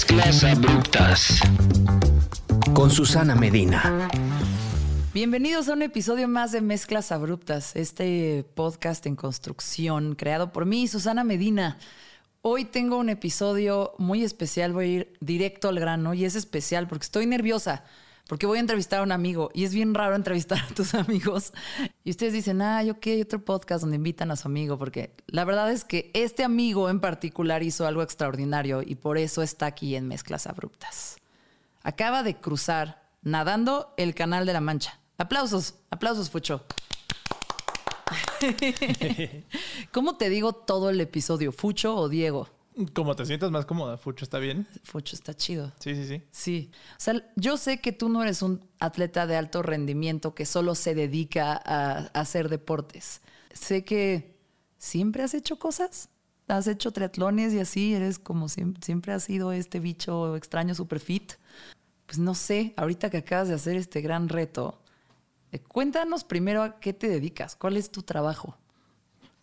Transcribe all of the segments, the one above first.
Mezclas abruptas. Con Susana Medina. Bienvenidos a un episodio más de Mezclas Abruptas, este podcast en construcción creado por mí, Susana Medina. Hoy tengo un episodio muy especial, voy a ir directo al grano y es especial porque estoy nerviosa, porque voy a entrevistar a un amigo y es bien raro entrevistar a tus amigos. Y ustedes dicen, ah, yo qué, hay otro podcast donde invitan a su amigo, porque la verdad es que este amigo en particular hizo algo extraordinario y por eso está aquí en Mezclas Abruptas. Acaba de cruzar nadando el Canal de la Mancha. Aplausos, aplausos, Fucho. ¿Cómo te digo todo el episodio? ¿Fucho o Diego? Como te sientas más cómoda, Fucho, ¿está bien? Fucho está chido. Sí, sí, sí. Sí. O sea, yo sé que tú no eres un atleta de alto rendimiento que solo se dedica a, hacer deportes. Sé que siempre has hecho cosas. Has hecho triatlones y así, eres como siempre, siempre has sido este bicho extraño super fit. Pues no sé, ahorita que acabas de hacer este gran reto, eh, cuéntanos primero a qué te dedicas, cuál es tu trabajo.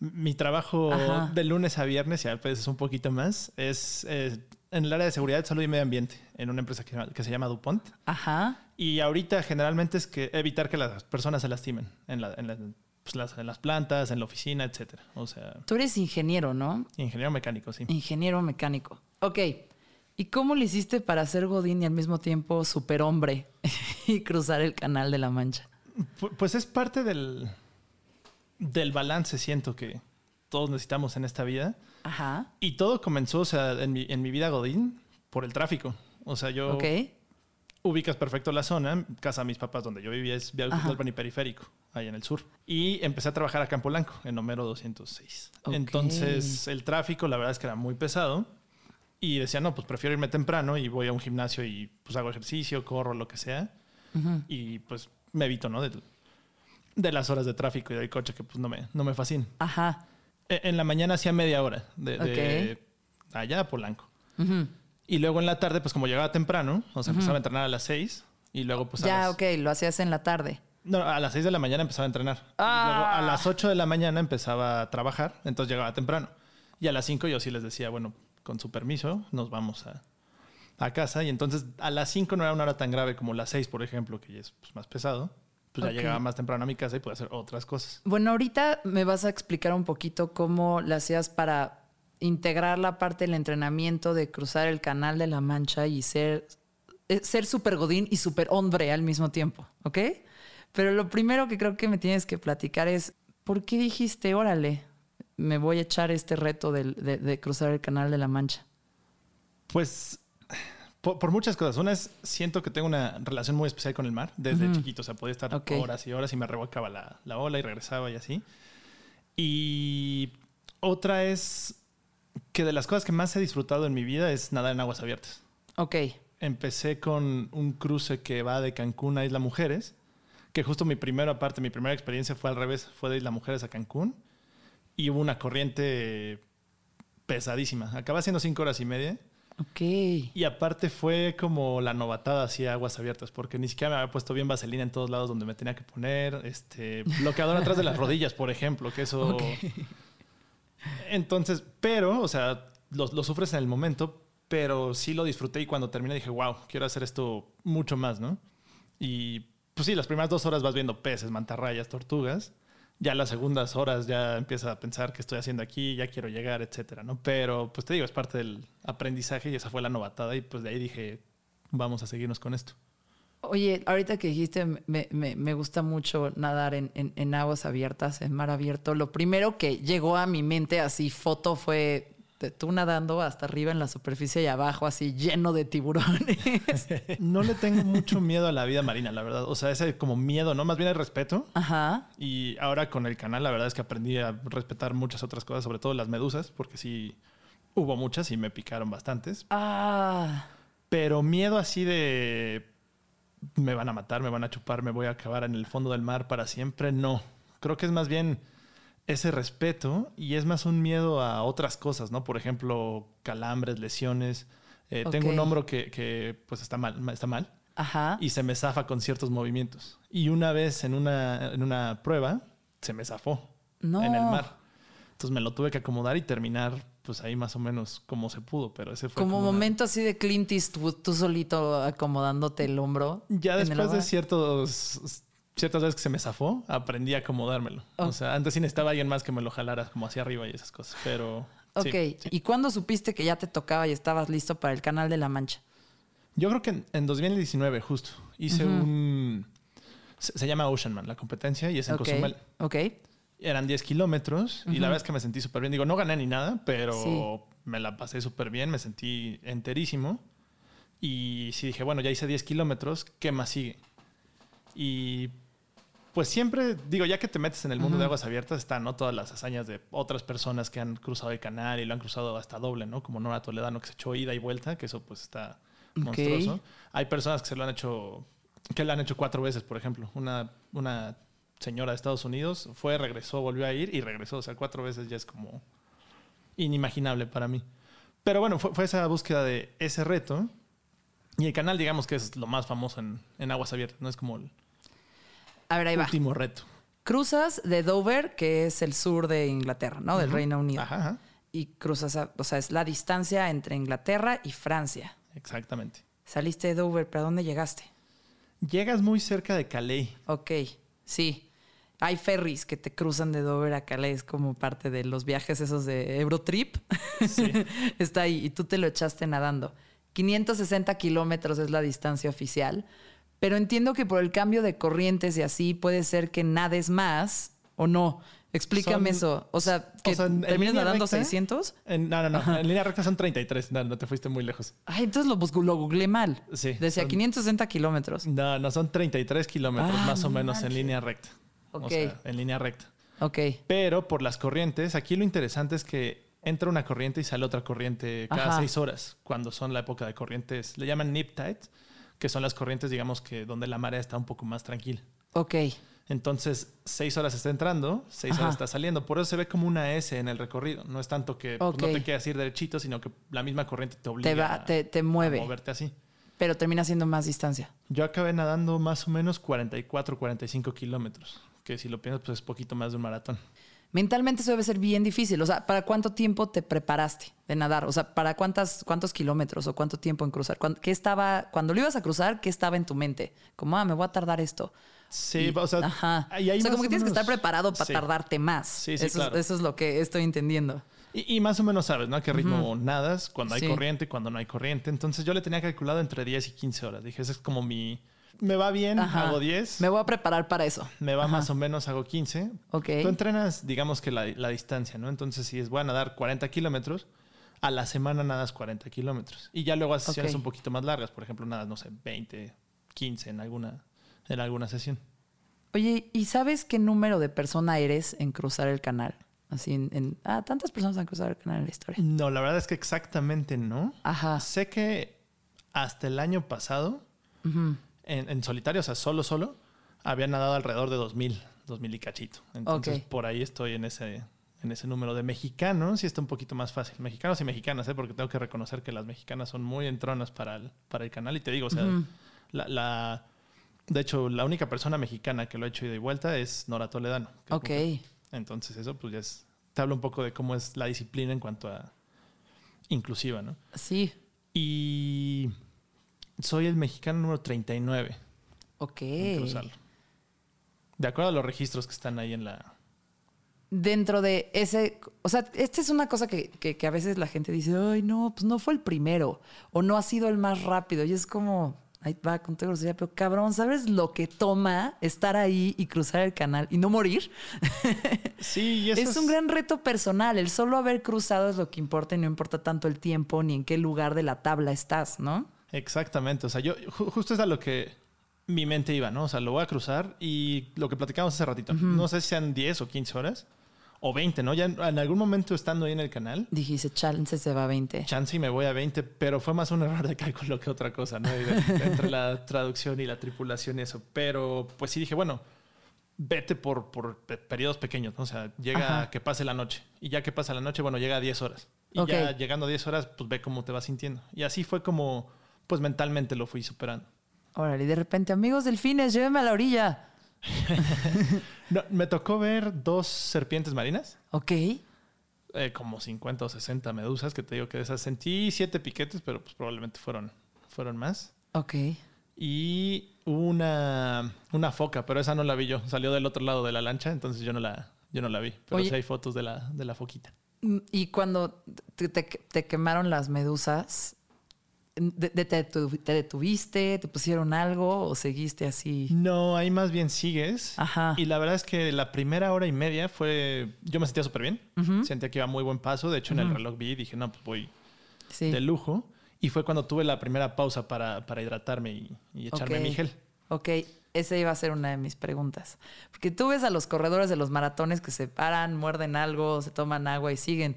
Mi trabajo Ajá. de lunes a viernes, y a veces un poquito más, es eh, en el área de seguridad, salud y medio ambiente, en una empresa que, que se llama DuPont. Ajá. Y ahorita generalmente es que evitar que las personas se lastimen en, la- en la- pues, las, en las plantas, en la oficina, etcétera. O sea, Tú eres ingeniero, ¿no? ingeniero mecánico, sí. Ingeniero mecánico. Ok. ¿Y cómo le hiciste para ser Godín y al mismo tiempo superhombre y cruzar el canal de la Mancha? Pu- Pues es parte del, del balance, siento que todos necesitamos en esta vida. Ajá. Y todo comenzó, o sea, en mi, en mi vida Godín, por el tráfico. O sea, yo ubicas perfecto la zona. Casa de mis papás, donde yo vivía, es Vía y Periférico, ahí en el sur. Y empecé a trabajar a Campo Blanco, en Homero 206. Ok. Entonces, el tráfico, la verdad es que era muy pesado. Y decía, no, pues prefiero irme temprano y voy a un gimnasio y pues hago ejercicio, corro, lo que sea. Ujú. Y pues me evito, ¿no? De, de las horas de tráfico y del coche que pues no me, no me fascinan. Ajá. E- En la mañana hacía media hora de, de allá a Polanco. Y luego en la tarde, pues como llegaba temprano, o sea, empezaba a entrenar a las 6 y luego pues a ya, las, ok, lo hacías en la tarde. No, a las 6 de la mañana empezaba a entrenar. Ah. Y luego a las 8 de la mañana empezaba a trabajar, entonces llegaba temprano. Y a las 5 yo sí les decía, bueno, con su permiso, nos vamos a, a casa. Y entonces a las 5 no era una hora tan grave como las 6, por ejemplo, que ya es pues, más pesado. Pues ya llegaba más temprano a mi casa y podía hacer otras cosas. Bueno, ahorita me vas a explicar un poquito cómo le hacías para integrar la parte del entrenamiento de cruzar el canal de la Mancha y ser, eh, ser super godín y super hombre al mismo tiempo, ¿ok? Pero lo primero que creo que me tienes que platicar es, ¿por qué dijiste, órale, me voy a echar este reto de, de cruzar el canal de la Mancha? Pues por, por muchas cosas. Una es, siento que tengo una relación muy especial con el mar desde chiquito. O sea, podía estar horas y horas y me revolcaba la, la ola y regresaba y así. Y otra es que de las cosas que más he disfrutado en mi vida es nadar en aguas abiertas. Ok, Empecé con un cruce que va de Cancún a Isla Mujeres, que justo mi primera parte, mi primera experiencia fue al revés, fue de Isla Mujeres a Cancún y hubo una corriente pesadísima. Acaba siendo cinco horas y media. Ok. Y aparte fue como la novatada hacia aguas abiertas, porque ni siquiera me había puesto bien vaselina en todos lados donde me tenía que poner, este bloqueador atrás de las rodillas, por ejemplo, que eso... Ok. Entonces, pero, o sea, lo, lo sufres en el momento, pero sí lo disfruté y cuando terminé dije, wow, quiero hacer esto mucho más, ¿no? Y pues sí, las primeras dos horas vas viendo peces, mantarrayas, tortugas. Ya las segundas horas ya empiezas a pensar qué estoy haciendo aquí, ya quiero llegar, etcétera, ¿no? Pero pues te digo, es parte del aprendizaje y esa fue la novatada y pues de ahí dije, vamos a seguirnos con esto. Oye, ahorita que dijiste, me, me- me gusta mucho nadar en, en- aguas abiertas, en mar abierto. Lo primero que llegó a mi mente así, foto, fue tú nadando hasta arriba en la superficie y abajo, así lleno de tiburones. No le tengo mucho miedo a la vida marina, la verdad. O sea, ese como miedo, ¿no? Más bien el respeto. Ajá. Y ahora con el canal, la verdad es que aprendí a respetar muchas otras cosas, sobre todo las medusas, porque sí hubo muchas y me picaron bastantes. Ah, Pero miedo así de me van a matar, me van a chupar, me voy a acabar en el fondo del mar para siempre, no. Creo que es más bien ese respeto y es más un miedo a otras cosas, ¿no? Por ejemplo, calambres, lesiones. Eh, Tengo un hombro que, que, pues está mal, está mal ajá. y se me zafa con ciertos movimientos. Y una vez en una, en una prueba se me zafó No. en el mar. Entonces me lo tuve que acomodar y terminar pues ahí más o menos como se pudo, pero ese fue Como una- momento así de Clint Eastwood, tú solito acomodándote el hombro. Ya después de ciertos ciertas veces que se me zafó, aprendí a acomodármelo. Oh. O sea, antes sí necesitaba alguien más que me lo jalara como hacia arriba y esas cosas, pero Ok, sí, sí. ¿y cuándo supiste que ya te tocaba y estabas listo para el Canal de la Mancha? Yo creo que en, en 2019 justo hice un se, se llama Oceanman la competencia y es en Ok, Cozumel. ok. Eran 10 kilómetros y la verdad es que me sentí súper bien. Digo, no gané ni nada, pero Sí. me la pasé súper bien, me sentí enterísimo. Y sí dije, bueno, ya hice 10 kilómetros, ¿qué más sigue? Y pues siempre, digo, ya que te metes en el mundo de aguas abiertas, están ¿no? todas las hazañas de otras personas que han cruzado el canal y lo han cruzado hasta doble, ¿no? Como Nora Toledano, que se echó ida y vuelta, que eso pues está monstruoso. Hay personas que se lo han hecho, que lo han hecho cuatro veces, por ejemplo. Una, una señora de Estados Unidos fue, regresó, volvió a ir y regresó. O sea, cuatro veces ya es como inimaginable para mí. Pero bueno, fue, fue esa búsqueda de ese reto. Y el canal, digamos que es lo más famoso en, en aguas abiertas, ¿no? Es como el A ver, ahí va. último reto. Cruzas de Dover, que es el sur de Inglaterra, ¿no? Del Reino Unido. Ajá, ajá, Y cruzas, a- o sea, es la distancia entre Inglaterra y Francia. exactamente. Saliste de Dover, pero ¿a dónde llegaste? Llegas muy cerca de Calais. Ok, sí. Hay ferries que te cruzan de Dover a Calais como parte de los viajes esos de Eurotrip. Sí. Está ahí y tú te lo echaste nadando. 560 kilómetros es la distancia oficial, pero entiendo que por el cambio de corrientes y así puede ser que nades más o no. Explícame Son- eso. O sea, que o sea, en termines línea nadando recta, 600. En- no, no, no. En línea recta son 33. No, no te fuiste muy lejos. Ay, entonces lo, bus- lo googleé mal. Sí, Decía son- 560 kilómetros. No, no, son 33 kilómetros Ah, más o no menos en línea recta. Ok. O sea, en línea recta. Ok. Pero por las corrientes, aquí lo interesante es que entra una corriente y sale otra corriente cada Ajá. seis horas, cuando son la época de corrientes. Le llaman nip tide, que son las corrientes, digamos, que donde la marea está un poco más tranquila. Ok. Entonces, seis horas está entrando, seis Ajá. horas está saliendo. Por eso se ve como una S en el recorrido. No es tanto que pues, no te quieras ir derechito, sino que la misma corriente te obliga Te, va, a- te, te a mueve, moverte así. pero termina siendo más distancia. Yo acabé nadando más o menos 44, 45 kilómetros, que si lo piensas, pues es poquito más de un maratón. Mentalmente eso debe ser bien difícil. O sea, ¿para cuánto tiempo te preparaste de nadar? O sea, ¿para cuántas, cuántos kilómetros o cuánto tiempo en cruzar? ¿Cuán- ¿Qué estaba, cuando lo ibas a cruzar, qué estaba en tu mente? Como, ah, me voy a tardar esto. Sí, Y- o sea, ajá. ahí hay o sea, más como que tienes que estar preparado para Sí. tardarte más. Sí, sí, eso, claro. es, eso es lo que estoy entendiendo. Y, y más o menos sabes, ¿no? A qué ritmo nadas, cuando hay Sí. corriente cuando no hay corriente. Entonces yo le tenía calculado entre 10 y 15 horas. Dije, ese es como mi... Me va bien, Ajá. hago 10. Me voy a preparar para eso. Me va más o menos, hago 15. Ok. Tú entrenas, digamos que la, la distancia, ¿no? Entonces, si es voy a nadar 40 kilómetros, a la semana nadas 40 kilómetros. Y ya luego haces sesiones Ok. un poquito más largas. Por ejemplo, nadas, no sé, 20, 15 en alguna, en alguna sesión. Oye, ¿y sabes qué número de persona eres en cruzar el canal? Así en, en- ah, tantas personas han cruzado el canal en la historia. No, la verdad es que exactamente no. Ajá. Sé que hasta el año pasado, en, en solitario, o sea, solo, solo, había nadado alrededor de 2000, 2000 y cachito. Entonces, por ahí estoy en ese, en ese número de mexicanos y está un poquito más fácil. Mexicanos y mexicanas, ¿eh? porque tengo que reconocer que las mexicanas son muy entronas para el, para el canal. Y te digo, o sea, la, la- de hecho, la única persona mexicana que lo ha hecho ida y vuelta es Nora Toledano. Ok. Entonces, eso pues ya es, te habla un poco de cómo es la disciplina en cuanto a inclusiva, ¿no? Sí. Y soy el mexicano número 39 Ok. en cruzarlo. De acuerdo a los registros que están ahí en la... Dentro de ese, o sea, esta es una cosa que, que- que a veces la gente dice, ay, no, pues no fue el primero o no ha sido el más rápido. Y es como, ahí va con toda grosería, pero cabrón, ¿sabes lo que toma estar ahí y cruzar el canal y no morir? Sí, y eso es un gran reto personal. El solo haber cruzado es lo que importa y no importa tanto el tiempo ni en qué lugar de la tabla estás, ¿no? Exactamente. O sea, yo ju- justo es a lo que mi mente iba, ¿no? O sea, lo voy a cruzar y lo que platicamos hace ratito. No sé si sean 10 o 15 horas o 20, ¿no? Ya en, en algún momento estando ahí en el canal, Dijiste, chance se va a 20. chance y me voy a 20, pero fue más un error de cálculo que otra cosa, ¿no? Entre la traducción y la tripulación y eso. Pero pues sí dije, bueno, vete por, por pe- periodos pequeños, ¿no? O sea, llega Ajá. a que pase la noche. Y ya que pasa la noche, bueno, llega a 10 horas. Y Ok. ya llegando a 10 horas, pues ve cómo te vas sintiendo. Y así fue como, pues mentalmente lo fui superando. Órale, y de repente, amigos delfines, llévenme a la orilla. No, me tocó ver dos serpientes marinas. Ok. eh, como 50 o 60 medusas, que te digo que de esas sentí siete piquetes, pero pues probablemente fueron, fueron más. Ok. Y una, una foca, pero esa no la vi yo. Salió del otro lado de la lancha, entonces yo no la, yo no la vi. Pero Oye. sí hay fotos de la, de la foquita. Mm, Y cuando te, te- te quemaron las medusas, te, detu- te detuviste? ¿Te pusieron algo o seguiste así? No, ahí más bien sigues. Ajá. Y la verdad es que la primera hora y media fue. Yo me sentía súper bien. Sentía que iba a muy buen paso. De hecho, en el reloj vi y dije, no, pues voy Sí. de lujo. Y fue cuando tuve la primera pausa para, para hidratarme y, y echarme mi gel. Ok, esa iba a ser una de mis preguntas. Porque tú ves a los corredores de los maratones que se paran, muerden algo, se toman agua y siguen.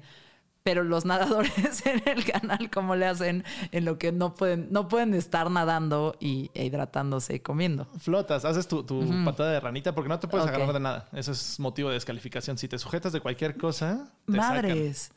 Pero los nadadores en el canal, ¿cómo le hacen en lo que no pueden, no pueden estar nadando y, e hidratándose y comiendo? Flotas, haces tu, tu patada de ranita porque no te puedes agarrar de nada. Eso es motivo de descalificación. Si te sujetas de cualquier cosa, te sacan. Madres.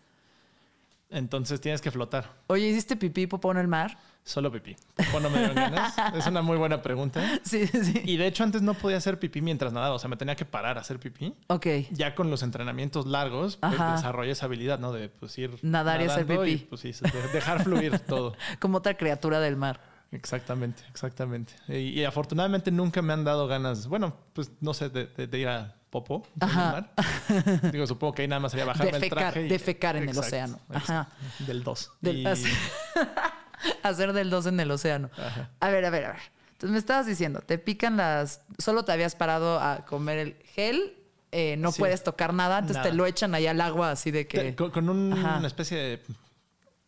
Entonces tienes que flotar. Oye, ¿hiciste pipí popó en el mar? Solo pipí. ¿O no me dieron ganas? Es una muy buena pregunta. Sí, sí. Y de hecho antes no podía hacer pipí mientras nadaba. O sea, me tenía que parar a hacer pipí. Ok. Ya con los entrenamientos largos, pues desarrollé esa habilidad, ¿no? De pues ir Nadar y hacer pipí. pues sí, de- dejar fluir todo. Como otra criatura del mar. Exactamente, exactamente. Y, y afortunadamente nunca me han dado ganas, bueno, pues no sé, de, de- de ir a Popo. Ajá. mar. Digo, supongo que ahí nada más sería bajarme el traje. y- defecar en el océano. Ajá. Del 2. Del- hacer del 2 en el océano. Ajá. A ver, a ver, a ver. Entonces me estabas diciendo, te pican las. Solo te habías parado a comer el gel, eh, no Sí. puedes tocar nada, entonces Nada. te lo echan ahí al agua así de que. Con, con un- Ajá. una especie de...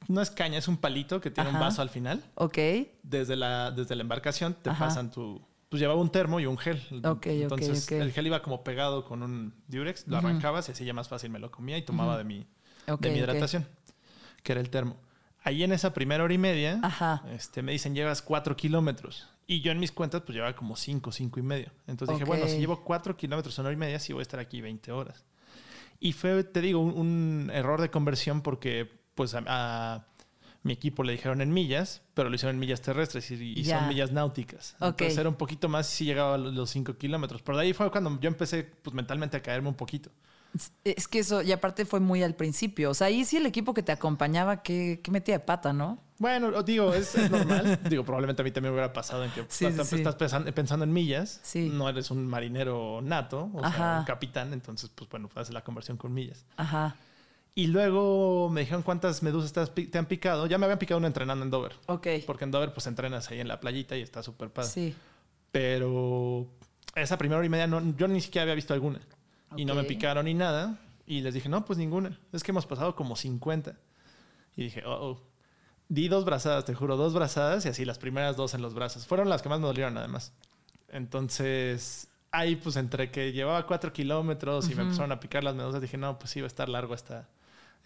No es caña, es un palito que tiene un vaso al final. Ok. Desde la, desde la embarcación te Ajá. pasan tu... Pues llevaba un termo y un gel. Ok, ok, Entonces el gel iba como pegado con un diurex, lo arrancabas y así ya más fácil me lo comía y tomaba de mi, de mi hidratación, que era el termo. Ahí en esa primera hora y media, Ajá. este, me dicen, llevas cuatro kilómetros. Y yo en mis cuentas, pues llevaba como cinco, cinco y medio. Entonces Ok. dije, bueno, si llevo cuatro kilómetros en hora y media, sí voy a estar aquí 20 horas. Y fue, te digo, un, un error de conversión porque, pues, a, a mi equipo le dijeron en millas, pero lo hicieron en millas terrestres y, y son millas náuticas. Ok. Entonces era un poquito más si llegaba a los- los cinco kilómetros. Pero de ahí fue cuando yo empecé, pues, mentalmente a caerme un poquito. Es que eso, y aparte fue muy al principio. O sea, ahí sí el equipo que te acompañaba, que, metía de pata, ¿no? Bueno, digo, es, es normal. digo, probablemente a mí también me hubiera pasado en que Sí, estás, sí. estás pensando, pensando en millas. Sí. No eres un marinero nato, o Ajá. sea, un capitán. Entonces, pues bueno, haces la conversión con millas. Ajá. Y luego me dijeron cuántas medusas te, han picado. Ya me habían picado una entrenando en Dover. Ok. Porque en Dover, pues entrenas ahí en la playita y está súper padre. Sí. Pero esa primera hora y media no, yo ni siquiera había visto alguna. Y no me picaron ni nada. Y les dije, no, pues ninguna. Es que hemos pasado como 50. Y dije, oh, oh. Di dos brazadas, te juro, dos brazadas y así las primeras dos en los brazos. Fueron las que más me dolieron además. Entonces, ahí pues entre que llevaba cuatro kilómetros y me empezaron a picar las medusas, dije, no, pues va a estar largo esta,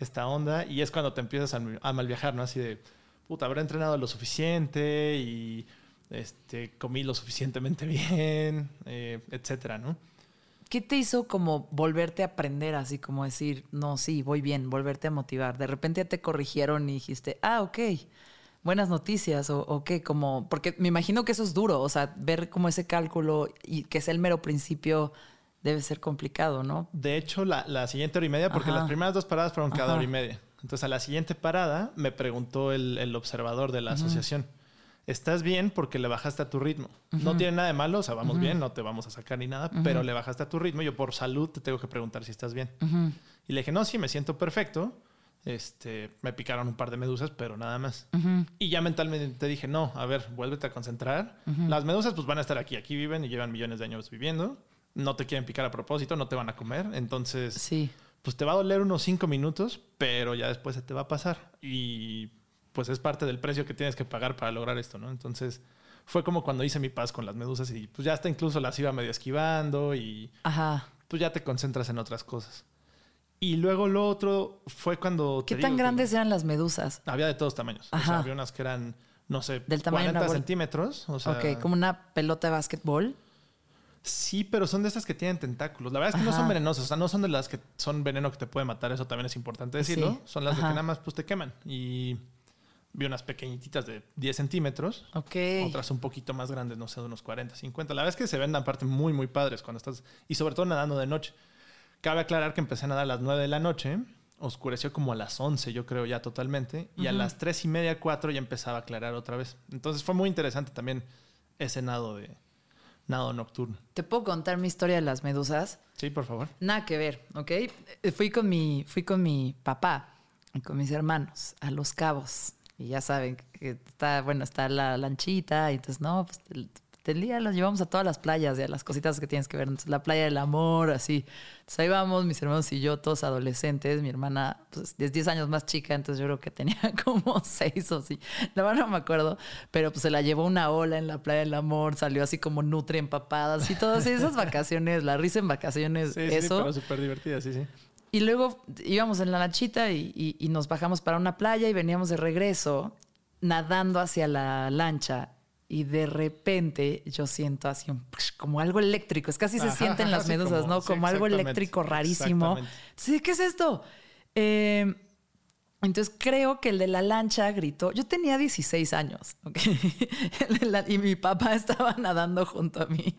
esta onda. Y es cuando te empiezas a, mal viajar, ¿no? Así de, puta, habré entrenado lo suficiente y este, comí lo suficientemente bien, eh, etcétera, ¿no? ¿Qué te hizo como volverte a aprender, así como decir, no, sí, voy bien, volverte a motivar? De repente ya te corrigieron y dijiste, ah, ok, buenas noticias, o, o qué, como, porque me imagino que eso es duro, o sea, ver como ese cálculo y que es el mero principio debe ser complicado, ¿no? De hecho, la, la siguiente hora y media, porque Ajá. las primeras dos paradas fueron cada Ajá. hora y media. Entonces, a la siguiente parada me preguntó el, el observador de la asociación. Estás bien porque le bajaste a tu ritmo. No tiene nada de malo, o sea, vamos bien, no te vamos a sacar ni nada, pero le bajaste a tu ritmo. Yo por salud te tengo que preguntar si estás bien. Y le dije, no, sí, me siento perfecto. Este, me picaron un par de medusas, pero nada más. Y ya mentalmente dije, no, a ver, vuélvete a concentrar. Las medusas pues van a estar aquí, aquí viven y llevan millones de años viviendo. No te quieren picar a propósito, no te van a comer. Entonces, Sí. pues te va a doler unos cinco minutos, pero ya después se te va a pasar. Y pues es parte del precio que tienes que pagar para lograr esto, ¿no? Entonces fue como cuando hice mi paz con las medusas y pues ya hasta incluso las iba medio esquivando y Ajá. pues ya te concentras en otras cosas. Y luego lo otro fue cuando... ¿Qué tan digo grandes eran las medusas? Había de todos tamaños. O Ajá. sea, había unas que eran, no sé, Del tamaño de una 40 bol- centímetros. O sea, ok, como una pelota de básquetbol. Sí, pero son de estas que tienen tentáculos. La verdad es que no son venenosas. O sea, no son de las que son veneno que te puede matar. Eso también es importante decirlo. Sí. Son las de que nada más pues, te queman. Y vi unas pequeñitas de 10 centímetros. Ok. Otras un poquito más grandes, no sé, de unos 40, 50. La verdad es que se ven aparte muy, muy padres cuando estás... Y sobre todo nadando de noche. Cabe aclarar que empecé a nadar a las 9 de la noche. oscureció como a las 11, yo creo, ya totalmente. Y a las tres y media, cuatro ya empezaba a aclarar otra vez. Entonces fue muy interesante también ese nado de nado nocturno. ¿Te puedo contar mi historia de las medusas? Sí, por favor. Nada que ver, ¿ok? Eh, Fui con mi, fui con mi papá y con mis hermanos a Los Cabos. Y ya saben que está, bueno, está la lanchita. Y entonces, no, pues el, el día los llevamos a todas las playas y a las cositas que tienes que ver. Entonces, la playa del amor, así. Entonces, ahí vamos, mis hermanos y yo, todos adolescentes. Mi hermana, pues, es 10 años más chica, entonces yo creo que tenía como 6 o así. La verdad no me acuerdo. Pero pues se la llevó una ola en la playa del amor, salió así como nutri empapada, así todas esas vacaciones, la risa en vacaciones, Sí, sí, eso. pero súper divertida, sí, sí. Y luego íbamos en la lanchita y, y- y nos bajamos para una playa y veníamos de regreso nadando hacia la lancha. Y de repente yo siento así un como algo eléctrico. Es casi se Ajá, sienten las medusas, como- ¿no? sí, Como algo eléctrico rarísimo. Sí, ¿qué es esto? Eh, entonces creo que el de la lancha gritó. Yo tenía 16 años, y mi papá estaba nadando junto a mí.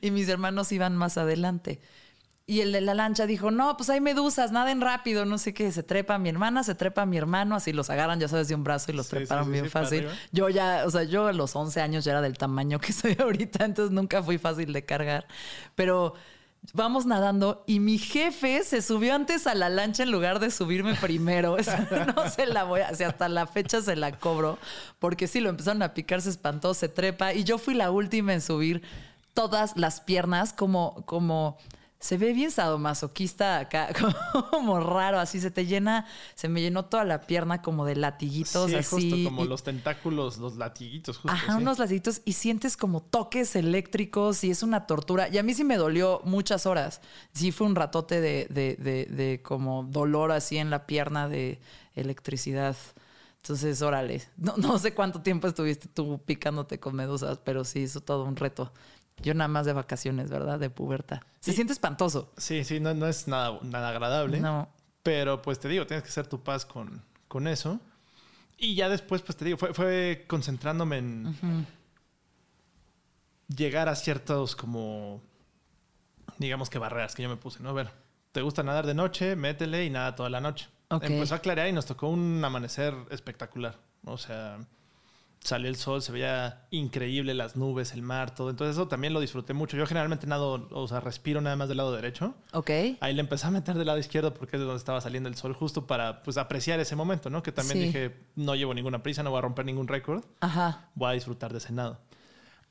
Y mis hermanos iban más adelante. Y el de la lancha dijo, no, pues hay medusas, naden rápido, no sé qué. Se trepa mi hermana, se trepa mi hermano, así los agarran, ya sabes, de un brazo y los Sí, treparon sí, sí, bien fácil. Yo ya, o sea, yo a los 11 años ya era del tamaño que soy ahorita, entonces nunca fui fácil de cargar. Pero vamos nadando y mi jefe se subió antes a la lancha en lugar de subirme primero. No se la voy a, o sea, hasta la fecha se la cobro, porque sí, lo empezaron a picar, se espantó, se trepa y yo fui la última en subir todas las piernas como, como, se ve bien sadomasoquista acá, como raro, así se te llena, se me llenó toda la pierna como de latiguitos, sí, así. justo como y- los tentáculos, los latiguitos, justo. Ajá, sí. unos latitos y sientes como toques eléctricos y es una tortura. Y a mí sí me dolió muchas horas. Sí fue un ratote de, de, de, de como dolor así en la pierna de electricidad. Entonces, órale. No, no sé cuánto tiempo estuviste tú picándote con medusas, pero sí hizo todo un reto. Yo nada más de vacaciones, ¿verdad? De puberta. Se siente espantoso. Sí, sí, no, no es nada, nada agradable. No. Pero pues te digo, tienes que hacer tu paz con, con eso. Y ya después, pues te digo, fue, fue concentrándome en llegar a ciertos como, digamos que barreras que yo me puse, ¿no? A ver, ¿te gusta nadar de noche? Métele y nada toda la noche. Empezó a clarear y nos tocó un amanecer espectacular. O sea, salió el sol, se veía increíble las nubes, el mar, todo. Entonces eso también lo disfruté mucho. Yo generalmente nado, o sea, respiro nada más del lado derecho. Ok. Ahí le empecé a meter del lado izquierdo porque es de donde estaba saliendo el sol, justo para pues apreciar ese momento, ¿no? Que también Sí. dije, no llevo ninguna prisa, no voy a romper ningún récord, Ajá. voy a disfrutar de ese nado.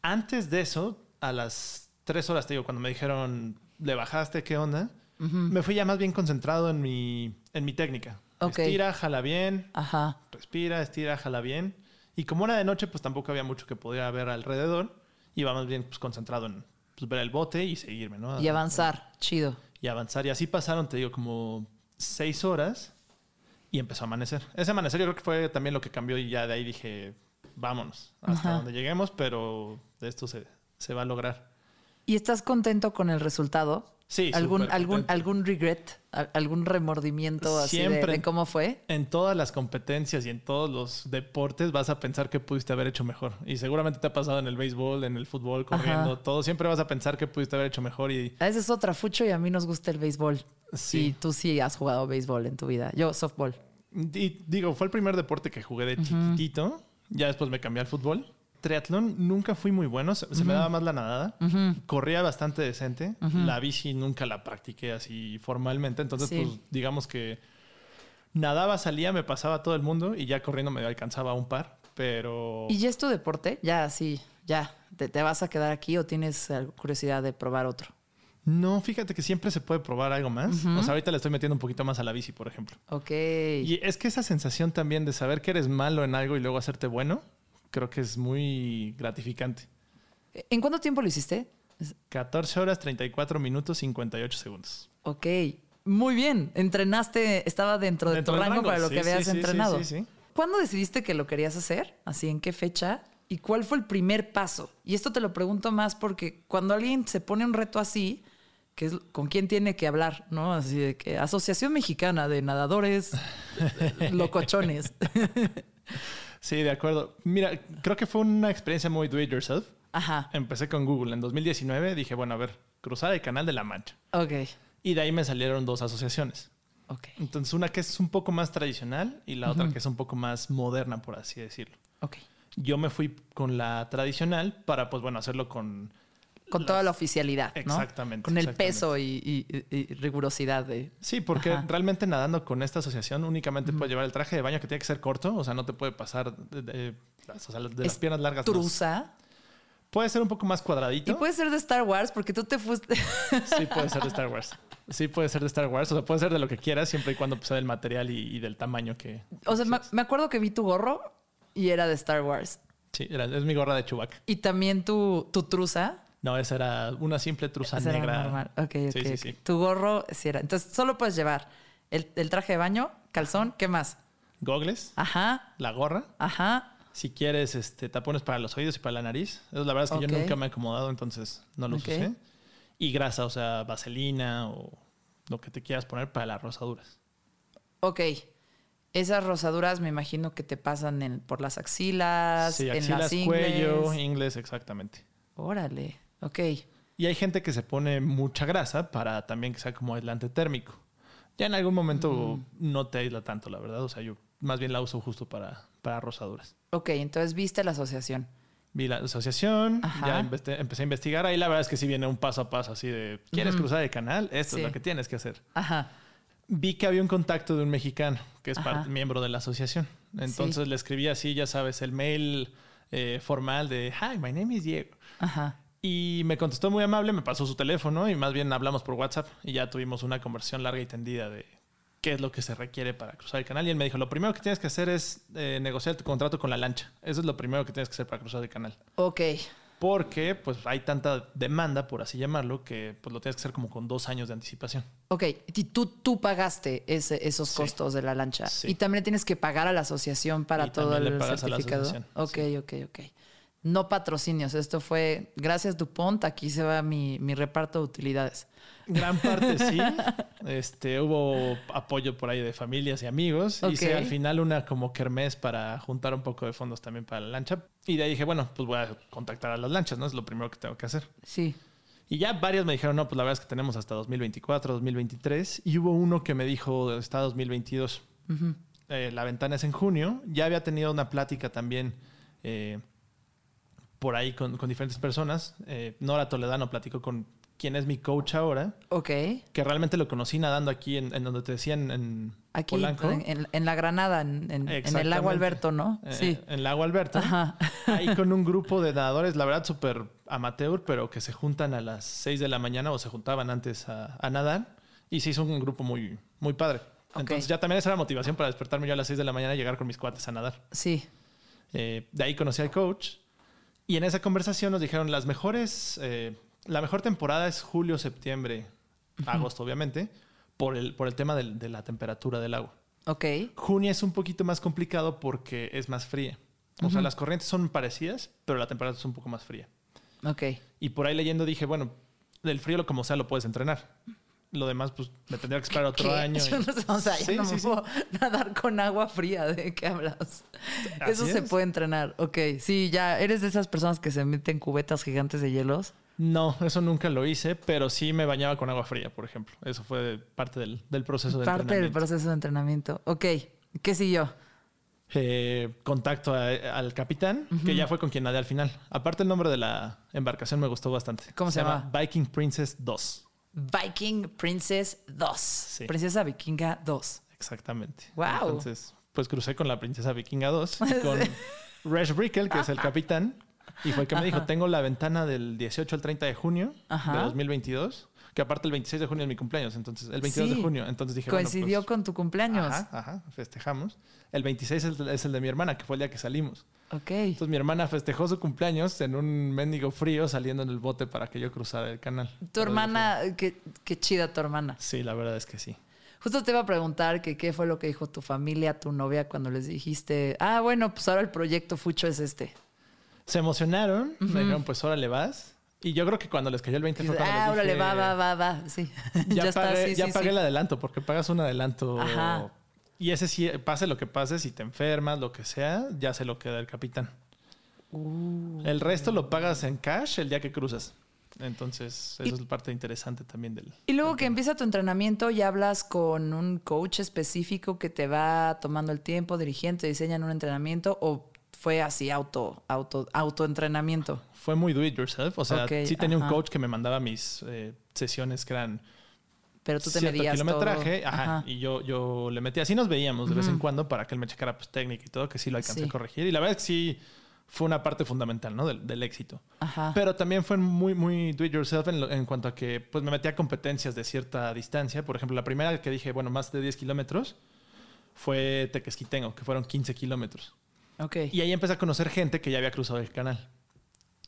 Antes de eso, a las tres horas, te digo, cuando me dijeron, le bajaste, ¿qué onda? Me fui ya más bien concentrado en mi, en mi técnica. Ok. Estira, jala bien, Ajá. respira, estira, jala bien. Y como era de noche, pues tampoco había mucho que podía ver alrededor. Iba más bien pues, concentrado en pues, ver el bote y seguirme, ¿no? Y avanzar. Chido. y avanzar. Y así pasaron, te digo, como seis horas y empezó a amanecer. Ese amanecer yo creo que fue también lo que cambió y ya de ahí dije, vámonos hasta Ajá. donde lleguemos, pero de esto se, se va a lograr. ¿Y estás contento con el resultado? Sí, ¿Algún, algún, algún regret? ¿Al- ¿Algún remordimiento así de, Siempre. de cómo fue? En todas las competencias y en todos los deportes vas a pensar que pudiste haber hecho mejor. Y seguramente te ha pasado en el béisbol, en el fútbol, corriendo, Ajá. todo. Siempre vas a pensar que pudiste haber hecho mejor y A veces es otra fucho y a mí nos gusta el béisbol. Sí. Y tú sí has jugado béisbol en tu vida. Yo, softball. Y digo, fue el primer deporte que jugué de chiquitito. Ya después me cambié al fútbol. Triatlón nunca fui muy bueno. Se, se me daba más la nadada. Corría bastante decente. La bici nunca la practiqué así formalmente. Entonces, Sí. pues digamos que nadaba, salía, me pasaba todo el mundo y ya corriendo me alcanzaba un par. Pero ¿Y ya es tu deporte? Ya, sí, ya. ¿Te, te vas a quedar aquí o tienes curiosidad de probar otro? no, fíjate que siempre se puede probar algo más. O sea, ahorita le estoy metiendo un poquito más a la bici, por ejemplo. Ok. Y es que esa sensación también de saber que eres malo en algo y luego hacerte bueno, creo que es muy gratificante. ¿En cuánto tiempo lo hiciste? 14 horas, 34 minutos, 58 segundos. Ok. Muy bien. Entrenaste, estaba dentro de Dentro tu del rango, rango, para lo sí, que habías sí, sí, entrenado. sí, sí. ¿Cuándo decidiste que lo querías hacer? ¿Así en qué fecha? ¿Y cuál fue el primer paso? Y esto te lo pregunto más porque cuando alguien se pone un reto así, que es con quién tiene que hablar, ¿no? Así de que Asociación Mexicana de Nadadores Locochones. Sí, de acuerdo. Mira, creo que fue una experiencia muy do it yourself. Ajá. Empecé con Google en 2019. Dije, bueno, a ver, cruzar el canal de la Mancha. Ok. Y de ahí me salieron dos asociaciones. Ok. Entonces, una que es un poco más tradicional y la otra que es un poco más moderna, por así decirlo. Ok. Yo me fui con la tradicional para, pues bueno, hacerlo con... Con las- toda la oficialidad, ¿no? Exactamente, Con el exactamente. peso y, y- y- y rigurosidad de... Sí, porque Ajá. realmente nadando con esta asociación únicamente puedes llevar el traje de baño que tiene que ser corto, o sea, no te puede pasar de, de- o sea, de las piernas largas. no. Truza. Puede ser un poco más cuadradito. Y puede ser de Star Wars porque tú te fuiste... Sí, puede ser de Star Wars. Sí, puede ser de Star Wars. O sea, puede ser de lo que quieras, siempre y cuando pues, sea del material y, y del tamaño que. o sea, me, acuerdo que vi tu gorro y era de Star Wars. Sí, era- es mi gorra de Chewbacca. Y también tu, tu truza. No, esa era una simple truza Esa era negra. normal. Sí, sí, sí. Tu gorro sí era. Entonces, solo puedes llevar el, el traje de baño, calzón, ¿qué más? Gogles, Ajá, la gorra. ajá. Si quieres, este, tapones para los oídos y para la nariz. Eso, la verdad es que yo nunca me he acomodado, entonces no los Ok. usé. Y grasa, o sea, vaselina o lo que te quieras poner para las rosaduras. Ok. Esas rosaduras me imagino que te pasan en- por las axilas, Sí, en las ingles. cuello, ingles, exactamente. Órale. Ok. Y hay gente que se pone mucha grasa para también que sea como aislante térmico. Ya en algún momento no te aísla tanto, la verdad. O sea, yo más bien la uso justo para, para rosaduras. Ok, entonces viste la asociación. Vi la asociación, Ajá. ya empecé a investigar. Ahí la verdad es que sí viene un paso a paso así de, ¿quieres cruzar el canal? Esto Sí. es lo que tienes que hacer. Ajá. Vi que había un contacto de un mexicano que es parte- miembro de la asociación. Entonces Sí. le escribí así, ya sabes, el mail eh, formal de, hi, my name is Diego. Ajá. Y me contestó muy amable, me pasó su teléfono y más bien hablamos por WhatsApp y ya tuvimos una conversación larga y tendida de qué es lo que se requiere para cruzar el canal. Y él me dijo, lo primero que tienes que hacer es eh, negociar tu contrato con la lancha. Eso es lo primero que tienes que hacer para cruzar el canal. Ok. Porque pues hay tanta demanda, por así llamarlo, que pues lo tienes que hacer como con dos años de anticipación. Ok. Y tú, tú pagaste ese- esos Sí. costos de la lancha. Sí. Y también tienes que pagar a la asociación para Y todo también le el pagas a la certificado. asociación, Ok, ok, ok. No patrocinios. Esto fue gracias Dupont. Aquí se va mi, mi reparto de utilidades. Gran parte sí. Este, hubo apoyo por ahí de familias y amigos. Ok. Hice al final una como kermés para juntar un poco de fondos también para la lancha. Y de ahí dije, bueno, pues voy a contactar a las lanchas, ¿no? Es lo primero que tengo que hacer. Sí. Y ya varios me dijeron, no, pues la verdad es que tenemos hasta 2024, 2023. Y hubo uno que me dijo, está 2022. Ujú. Eh, la ventana es en junio. Ya había tenido una plática también eh, por ahí con, con diferentes personas. Eh, Nora Toledano platicó con quien es mi coach ahora, Ok. que realmente lo conocí nadando aquí en, en donde te decían en Aquí, Polanco. en, la Granada, en, el lago Alberto, ¿no? Eh, sí. En Lago Alberto. Ajá. Ahí con un grupo de nadadores, la verdad, súper amateur, pero que se juntan a las 6 de la mañana o se juntaban antes a, a nadar. Y se hizo un grupo muy, muy padre. Entonces ya también esa era la motivación para despertarme yo a las 6 de la mañana y llegar con mis cuates a nadar. Sí. Eh, de ahí conocí al coach. Y en esa conversación nos dijeron las mejores, eh, la mejor temporada es julio, septiembre, agosto, obviamente, por el, por el tema de la temperatura del agua. Ok. Junio es un poquito más complicado porque es más fría. O sea, las corrientes son parecidas, pero la temperatura es un poco más fría. Ok. Y por ahí leyendo dije, bueno, del frío lo como sea lo puedes entrenar. Lo demás, pues me tendría que esperar otro ¿Qué? año. y- Yo no sé, o sea, yo Sí, no sí, me sí. puedo nadar con agua fría. ¿De qué hablas? Así Eso se puede entrenar. Ok. Sí, ya eres de esas personas que se meten cubetas gigantes de hielos. No, eso nunca lo hice, pero sí me bañaba con agua fría, por ejemplo. Eso fue parte del, del proceso de Parte del entrenamiento. proceso de entrenamiento. Ok. ¿Qué siguió? Eh, contacto a- al capitán, que ya fue con quien nadé al final. Aparte el nombre de la embarcación me gustó bastante. ¿Cómo se llama? Viking Princess 2. Viking Princess 2. Princesa Vikinga 2. Exactamente. Guau. Entonces, pues crucé con la princesa vikinga 2, con Resh Brickel, que es el capitán, y fue el que me dijo, tengo la ventana del 18 al 30 de junio Ajá. de 2022, que aparte el 26 de junio es mi cumpleaños, entonces el 22 Sí. de junio, entonces dije, Coincidió bueno, con tu cumpleaños. pues, Ajá, ajá, festejamos. El 26 es el, es el de mi hermana, que fue el día que salimos. Ok. Entonces mi hermana festejó su cumpleaños en un mendigo frío saliendo en el bote para que yo cruzara el canal. Tu hermana, qué, qué chida tu hermana. Sí, la verdad es que sí. Justo te iba a preguntar que qué fue lo que dijo tu familia, tu novia, cuando les dijiste, ah, bueno, pues ahora el proyecto Fucho es este. Se emocionaron, me dijeron, pues órale vas. Y yo creo que cuando les cayó el 20 Y fue cuando ah, les órale, va, va, va, va. Sí. Ya, está, pagué, sí, ya sí, pagué sí. el adelanto, porque pagas un adelanto. Ajá. Y ese sí, pase lo que pase, si te enfermas, lo que sea, ya se lo queda el capitán. Uh. El resto lo pagas en cash el día que cruzas. Entonces, eso es parte interesante también del... Y luego del que tema. empieza tu entrenamiento y hablas con un coach específico que te va tomando el tiempo, dirigiendo, te diseñan un entrenamiento o fue así auto, auto, autoentrenamiento. Fue muy do it yourself. O sea, sí tenía ajá. un coach que me mandaba mis eh, sesiones que eran Pero tú te medías kilometraje. todo. Ajá, Ajá. Y yo, yo le metía. Así nos veíamos de vez en cuando para que él me checara pues, técnica y todo, que sí lo alcancé Sí. a corregir. Y la verdad es que sí fue una parte fundamental, ¿no? Del, del éxito. Ajá. Pero también fue muy, muy do it yourself en, lo- en cuanto a que pues me metía a competencias de cierta distancia. Por ejemplo, la primera que dije, bueno, más de 10 kilómetros, fue Tequesquitengo, que fueron 15 kilómetros. Ok. Y ahí empecé a conocer gente que ya había cruzado el canal.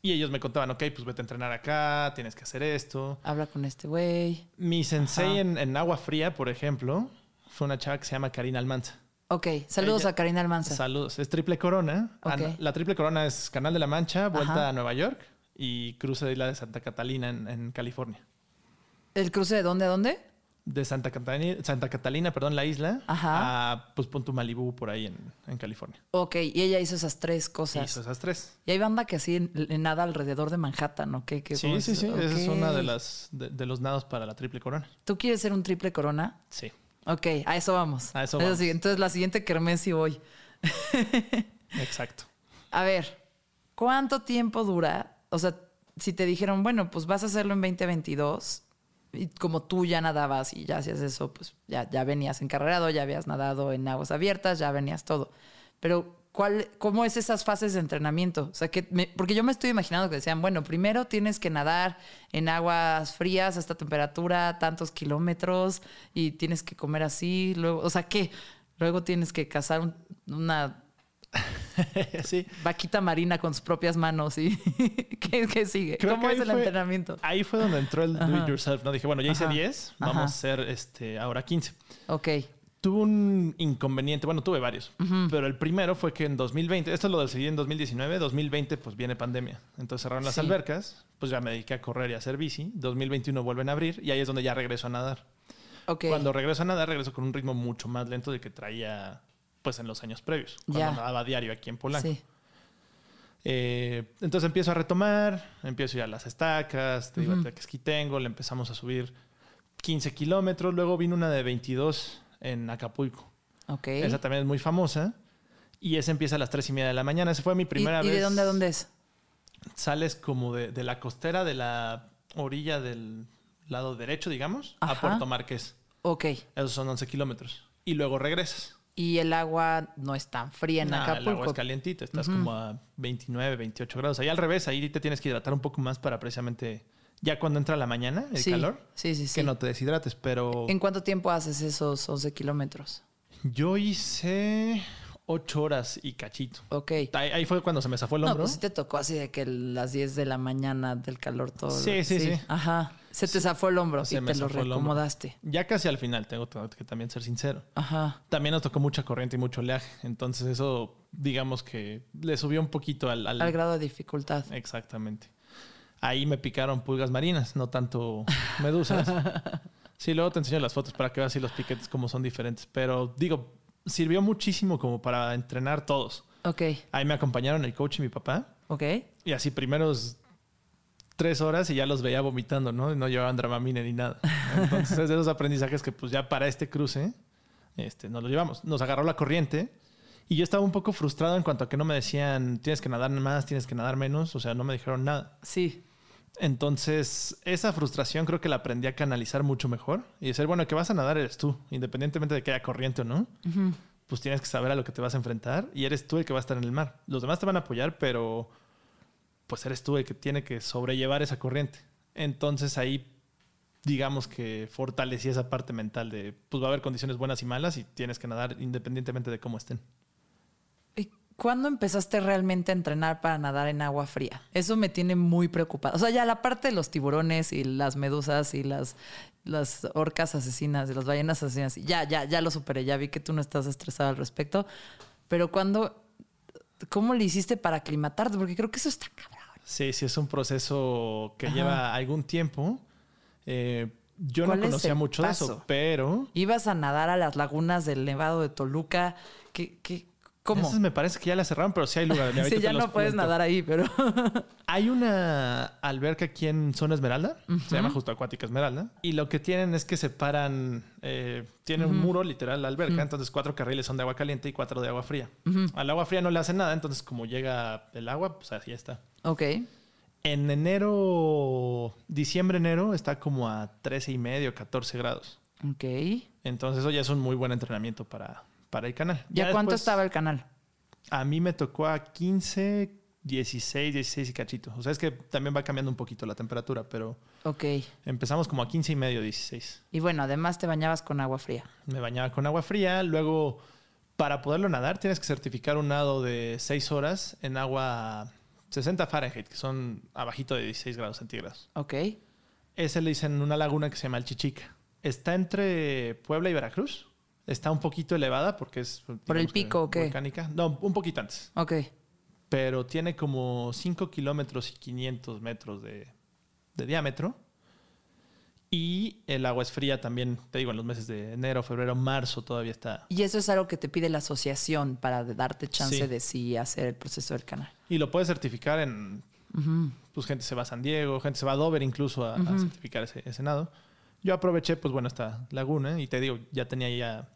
Y ellos me contaban, ok, pues vete a entrenar acá, tienes que hacer esto. Habla con este güey. Mi sensei en, en agua fría, por ejemplo, fue una chava que se llama Karina Almanza. Ok, saludos Ella- a Karina Almanza. Saludos. Es triple corona. Ah, La triple corona es Canal de la Mancha, vuelta Ajá. a Nueva York y cruce de Isla de Santa Catalina en, en California. ¿El cruce de dónde a dónde? De Santa Catalina, Santa Catalina, perdón, la isla, Ajá. a pues Punto Malibu por ahí en, en California. Ok, y ella hizo esas tres cosas. Hizo esas tres. Y hay banda que así en- en nada alrededor de Manhattan, ¿no? ¿Qué, Sí, sí, es? sí. Esa es Ok. una de las de, de los nados para la triple corona. ¿Tú quieres ser un triple corona? Sí. Ok, a eso vamos. A eso Es vamos. Entonces la siguiente kermés sí voy. Exacto. A ver, ¿cuánto tiempo dura? O sea, si te dijeron, bueno, pues vas a hacerlo en 2022 y como tú ya nadabas y ya hacías eso, pues ya, ya venías encarrerado, ya habías nadado en aguas abiertas, ya venías todo. Pero, ¿cuál, ¿cómo es esas fases de entrenamiento? O sea, que me- porque yo me estoy imaginando que decían, bueno, primero tienes que nadar en aguas frías a esta temperatura, tantos kilómetros, y tienes que comer así, luego, o sea, ¿qué? Luego tienes que cazar un- una sí. vaquita marina con sus propias manos y ¿qué, qué sigue? Creo ¿Cómo que es el fue- entrenamiento? Ahí fue donde entró el do it yourself, ¿no? Dije, bueno, ya hice Ajá. 10, vamos Ajá. a hacer este, ahora 15. Ok, Tuve un inconveniente, bueno, tuve varios, pero el primero fue que en 2020, esto lo decidí en 2019, 2020 pues viene pandemia, entonces cerraron las Sí. albercas, pues ya me dediqué a correr y a hacer bici, 2021 vuelven a abrir y ahí es donde ya regreso a nadar. ok. Cuando regreso a nadar, regreso con un ritmo mucho más lento del que traía pues en los años previos, cuando nadaba diario aquí en Polanco. Sí. Eh, entonces empiezo a retomar, empiezo ya las estacas, te digo, Ujú. a Tequesquitengo, le empezamos a subir 15 kilómetros, luego vino una de 22 en Acapulco. Ok. Esa también es muy famosa. Y esa empieza a las 3 y media de la mañana. Esa fue mi ¿Y, primera y vez. de dónde a dónde es? Sales como de, de la costera de la orilla del lado derecho, digamos, Ajá. a Puerto Marqués. Ok. Esos son 11 kilómetros. Y luego regresas. Y el agua no es tan fría en Nah, el Acapulco. agua es calientita. Estás como a 29, 28 grados. Ahí al revés, ahí te tienes que hidratar un poco más para precisamente... Ya cuando entra la mañana, el sí. calor, Sí, sí, sí. que no te deshidrates. Pero ¿En cuánto tiempo haces esos 11 kilómetros? yo hice 8 horas y cachito. Ok. Ahí, ahí fue cuando se me zafó el No, hombro. pues sí te tocó así de que las 10 de la mañana del calor todo. Sí, sí, sí. Ajá. Se te zafó el hombro Se y te lo reacomodaste. Ya casi al final, tengo que también ser sincero. Ajá. También nos tocó mucha corriente y mucho oleaje. Entonces eso, digamos que le subió un poquito al... al- Al grado de dificultad. Exactamente. Ahí me picaron pulgas marinas, no tanto medusas. Sí, luego te enseño las fotos para que veas si los piquetes como son diferentes. Pero digo, sirvió muchísimo como para entrenar todos. Ok. Ahí me acompañaron el coach y mi papá. Ok. Y así primeros tres horas y ya los veía vomitando, ¿no? No llevaban dramamine ni nada. Entonces es de esos aprendizajes que pues ya para este cruce este, nos lo llevamos. Nos agarró la corriente y yo estaba un poco frustrado en cuanto a que no me decían tienes que nadar más, tienes que nadar menos. O sea, no me dijeron nada. Sí. Entonces esa frustración creo que la aprendí a canalizar mucho mejor y decir, bueno, el que vas a nadar eres tú, independientemente de que haya corriente o no. Pues tienes que saber a lo que te vas a enfrentar y eres tú el que va a estar en el mar. Los demás te van a apoyar, pero pues eres tú el que tiene que sobrellevar esa corriente. Entonces ahí digamos que fortalecí esa parte mental de pues va a haber condiciones buenas y malas y tienes que nadar independientemente de cómo estén. ¿Y cuándo empezaste realmente a entrenar para nadar en agua fría? Eso me tiene muy preocupada. O sea, ya la parte de los tiburones y las medusas y las, las orcas asesinas y las ballenas asesinas, ya, ya, ya lo superé. Ya vi que tú no estás estresada al respecto. Pero cuando, ¿cómo le hiciste para aclimatarte? Porque creo que eso está cabrón. Sí, sí es un proceso que Ajá. lleva algún tiempo. Eh, yo no ¿Cuál es conocía mucho de eso, pero Ibas a nadar a las lagunas del Nevado de Toluca. ¿Qué, qué, ¿Cómo? Esas me parece que ya la cerraron, pero sí hay lugares. Ahorita Sí, ya no puedes cuento. nadar ahí, pero... Hay una alberca aquí en Zona Esmeralda, se llama justo Acuática Esmeralda, y lo que tienen es que separan, eh, tienen un muro literal la alberca, entonces cuatro carriles son de agua caliente y cuatro de agua fría. Al agua fría no le hacen nada, entonces como llega el agua, pues así está. ok. En enero, diciembre, enero, está como a 13 y medio, 14 grados. Ok. Entonces eso ya es un muy buen entrenamiento para, para el canal. ¿Ya, cuánto después, estaba el canal? A mí me tocó a 15, 16, 16 y cachito. O sea, es que también va cambiando un poquito la temperatura, pero Ok. empezamos como a 15 y medio, 16. Y bueno, además te bañabas con agua fría. Me bañaba con agua fría, luego para poderlo nadar tienes que certificar un nado de 6 horas en agua 60 Fahrenheit, que son abajito de 16 grados centígrados. Ok. Ese le dicen una laguna que se llama El Chichica. Está entre Puebla y Veracruz. Está un poquito elevada porque es... ¿Por el pico o qué? Volcánica. No, un poquito antes. Ok. Pero tiene como 5 kilómetros y 500 metros de, de diámetro. Y el agua es fría también, te digo, en los meses de enero, febrero, marzo todavía está. Y eso es algo que te pide la asociación para darte chance Sí. de sí hacer el proceso del canal. Y lo puedes certificar en... Pues gente se va a San Diego, gente se va a Dover incluso a, a certificar ese, ese nado. Yo aproveché, pues bueno, esta laguna y te digo, ya tenía ya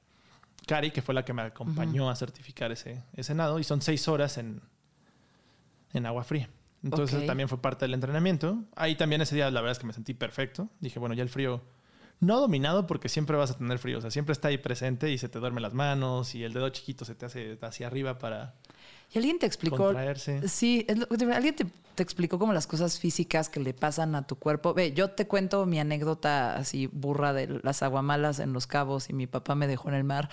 Cari, que fue la que me acompañó a certificar ese, ese nado y son seis horas en, en agua fría. Entonces también fue parte del entrenamiento. Ahí también ese día la verdad es que me sentí perfecto. Dije, bueno, ya el frío no dominado porque siempre vas a tener frío. O sea, siempre está ahí presente y se te duermen las manos y el dedo chiquito se te hace hacia arriba para ¿Y alguien te explicó? contraerse. Sí, es lo- alguien te, te explicó como las cosas físicas que le pasan a tu cuerpo. Ve, yo te cuento mi anécdota así burra de las aguamalas en los cabos y mi papá me dejó en el mar.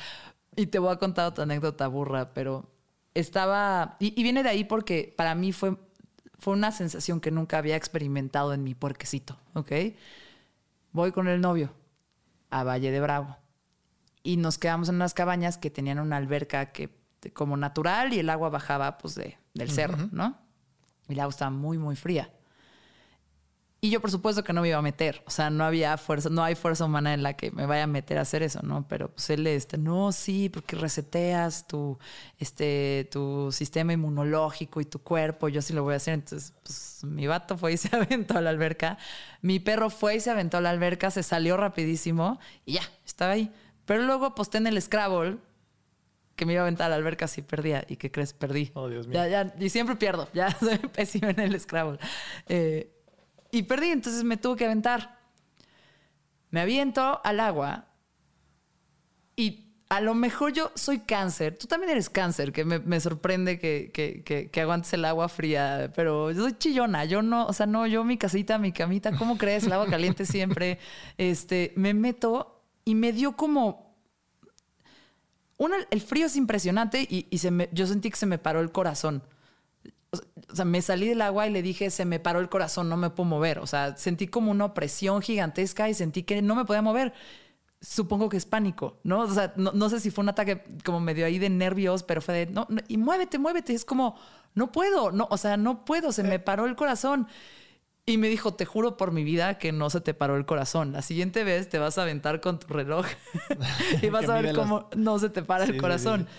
Y te voy a contar otra anécdota burra, pero estaba. Y, y viene de ahí porque para mí fue, fue una sensación que nunca había experimentado en mi puerquecito, ¿ok? Voy con el novio a Valle de Bravo y nos quedamos en unas cabañas que tenían una alberca que como natural y el agua bajaba pues de, del cerro, ¿no? Y el agua estaba muy, muy fría. Y yo, por supuesto, que no me iba a meter. O sea, no había fuerza, no hay fuerza humana en la que me vaya a meter a hacer eso, ¿no? Pero pues él, este, no, sí, porque reseteas tu, este, tu sistema inmunológico y tu cuerpo. Yo sí lo voy a hacer. Entonces, pues mi vato fue y se aventó a la alberca. Mi perro fue y se aventó a la alberca, se salió rapidísimo y ya, estaba ahí. Pero luego aposté en el Scrabble que me iba a aventar a la alberca si perdía. ¿Y qué crees? Perdí. Oh, Dios mío. Ya, ya, y siempre pierdo. Ya soy pésimo en el Scrabble. Eh, y perdí, entonces me tuve que aventar. Me aviento al agua y a lo mejor yo soy cáncer. Tú también eres cáncer, que me, me sorprende que, que, que- que aguantes el agua fría, pero yo soy chillona. Yo no, o sea, no, yo mi casita, mi camita, ¿cómo crees? El agua caliente siempre. Este, me meto y me dio como uno, el frío es impresionante y, y se me- yo sentí que se me paró el corazón. O sea, me salí del agua y le dije, se me paró el corazón, no me puedo mover. O sea, sentí como una opresión gigantesca y sentí que no me podía mover. Supongo que es pánico, ¿no? O sea, no, no sé si fue un ataque como medio ahí de nervios, pero fue de, no, no, y muévete, muévete. Es como, no puedo, no, o sea, no puedo, se me paró el corazón. Y me dijo, te juro por mi vida que no se te paró el corazón. La siguiente vez te vas a aventar con tu reloj y vas a ver las- cómo no se te para Sí, el sí, corazón. sí.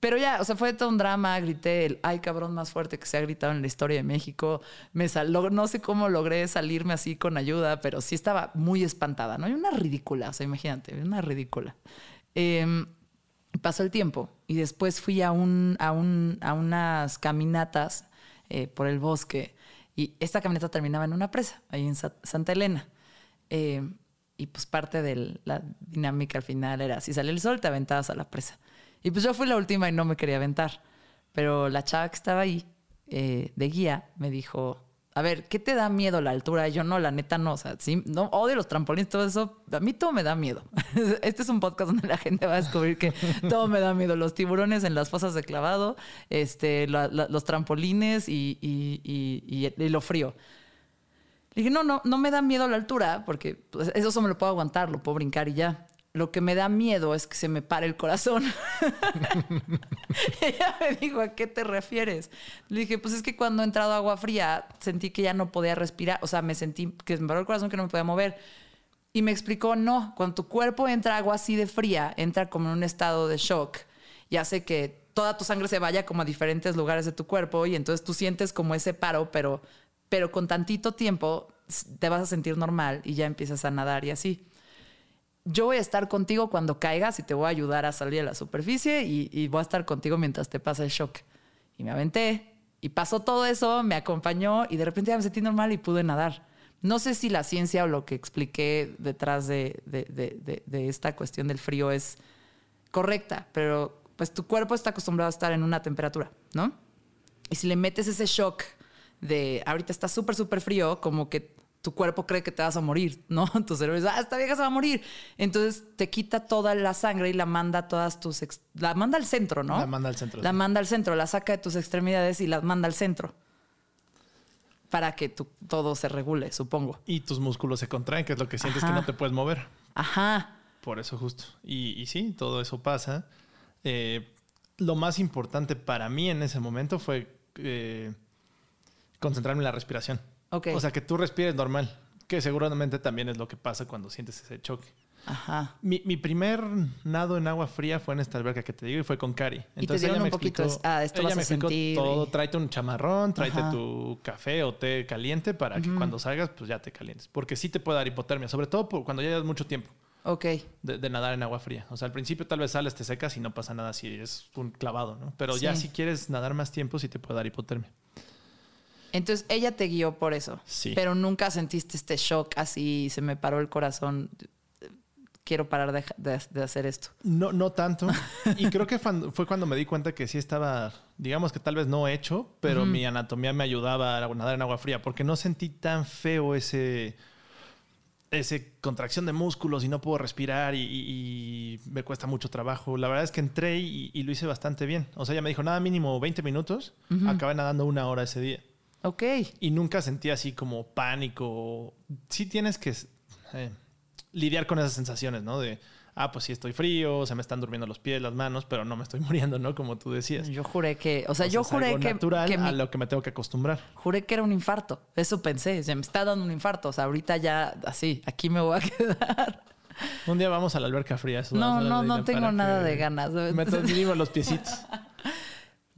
Pero ya, o sea, fue todo un drama, grité el ay cabrón más fuerte que se ha gritado en la historia de México. Me sal- log- no sé cómo logré salirme así con ayuda, pero sí estaba muy espantada, ¿no? Hay una ridícula, o sea, imagínate, una ridícula. Em, pasó el tiempo y después fui a, un, a, un, a unas caminatas eh, por el bosque y esta caminata terminaba en una presa, ahí en Sa- Santa Elena. Eh, y pues parte de la dinámica al final era, si sale el sol, te aventabas a la presa. Y pues yo fui la última y no me quería aventar. Pero la chava que estaba ahí, eh, de guía, me dijo, a ver, ¿qué te da miedo la altura? Yo no, la neta no. O sea, sí, no, odio los trampolines, todo eso. A mí todo me da miedo. Este es un podcast donde la gente va a descubrir que todo me da miedo. Los tiburones en las fosas de clavado, este, los trampolines y, y- y- y- lo frío. Le dije, no, no, no me da miedo la altura, porque pues, eso solo me lo puedo aguantar, lo puedo brincar y ya. Lo que me da miedo es que se me pare el corazón. Ella me dijo, ¿a qué te refieres? Le dije, pues es que cuando he entrado agua fría sentí que ya no podía respirar, o sea, me sentí que me paró el corazón, que no me podía mover. Y me explicó, no, cuando tu cuerpo entra agua así de fría, entra como en un estado de shock y hace que toda tu sangre se vaya como a diferentes lugares de tu cuerpo y entonces tú sientes como ese paro, pero, pero con tantito tiempo te vas a sentir normal y ya empiezas a nadar y así. Yo voy a estar contigo cuando caigas y te voy a ayudar a salir a la superficie y, voy a estar contigo mientras te pasa el shock. Y me aventé y pasó todo eso, me acompañó y de repente ya me sentí normal y pude nadar. No sé si la ciencia o lo que expliqué detrás de, de, de, de esta cuestión del frío es correcta, pero pues tu cuerpo está acostumbrado a estar en una temperatura, ¿no? Y si le metes ese shock de ahorita está súper, súper frío, como que tu cuerpo cree que te vas a morir, ¿no? Tu cerebro dice, ah, esta vieja se va a morir. Entonces te quita toda la sangre y la manda a todas tus... La manda al centro, ¿no? La manda al centro. La manda al centro, la saca de tus extremidades y la manda al centro. Para que tu, todo se regule, supongo. Y tus músculos se contraen, que es lo que sientes que no te puedes mover. Ajá. Por eso justo. Y, y sí, todo eso pasa. Eh, lo más importante para mí en ese momento fue eh, concentrarme en la respiración. Okay. O sea, que tú respires normal, que seguramente también es lo que pasa cuando sientes ese choque. Ajá. Mi, mi, primer nado en agua fría fue en esta alberca que te digo y fue con Cari. Entonces ella me explicó, ah, esto ella vas me a sentir todo, y- tráete un chamarrón, tráete Ajá. tu café o té caliente para que cuando salgas pues ya te calientes, porque sí te puede dar hipotermia, sobre todo por cuando ya llevas mucho tiempo Ok. de, de nadar en agua fría. O sea, al principio tal vez sales, te secas y no pasa nada si es un clavado, ¿no? Pero ya Sí. si quieres nadar más tiempo sí te puede dar hipotermia. Entonces ella te guió por eso. Sí. Pero nunca sentiste este shock así, se me paró el corazón. Quiero parar de, de- de hacer esto. No, no tanto. Y creo que fue cuando me di cuenta que sí estaba, digamos que tal vez no hecho, pero mi anatomía me ayudaba a nadar en agua fría, porque no sentí tan feo ese, ese contracción de músculos y no puedo respirar y, y- y me cuesta mucho trabajo. La verdad es que entré y, y lo hice bastante bien. O sea, ella me dijo, nada, mínimo 20 minutos. Acabé nadando una hora ese día. Ok. Y nunca sentí así como pánico. Sí tienes que eh, lidiar con esas sensaciones, ¿no? De, ah, pues sí estoy frío, se me están durmiendo los pies, las manos, pero no me estoy muriendo, ¿no? Como tú decías. Yo juré que, o sea, yo es juré algo que, natural que mi- a lo que me tengo que acostumbrar. juré que era un infarto. Eso pensé, se me está dando un infarto. O sea, ahorita ya así, aquí me voy a quedar. Un día vamos a la alberca fría. No, no, no tengo nada de ganas. Me transmitimos los piecitos.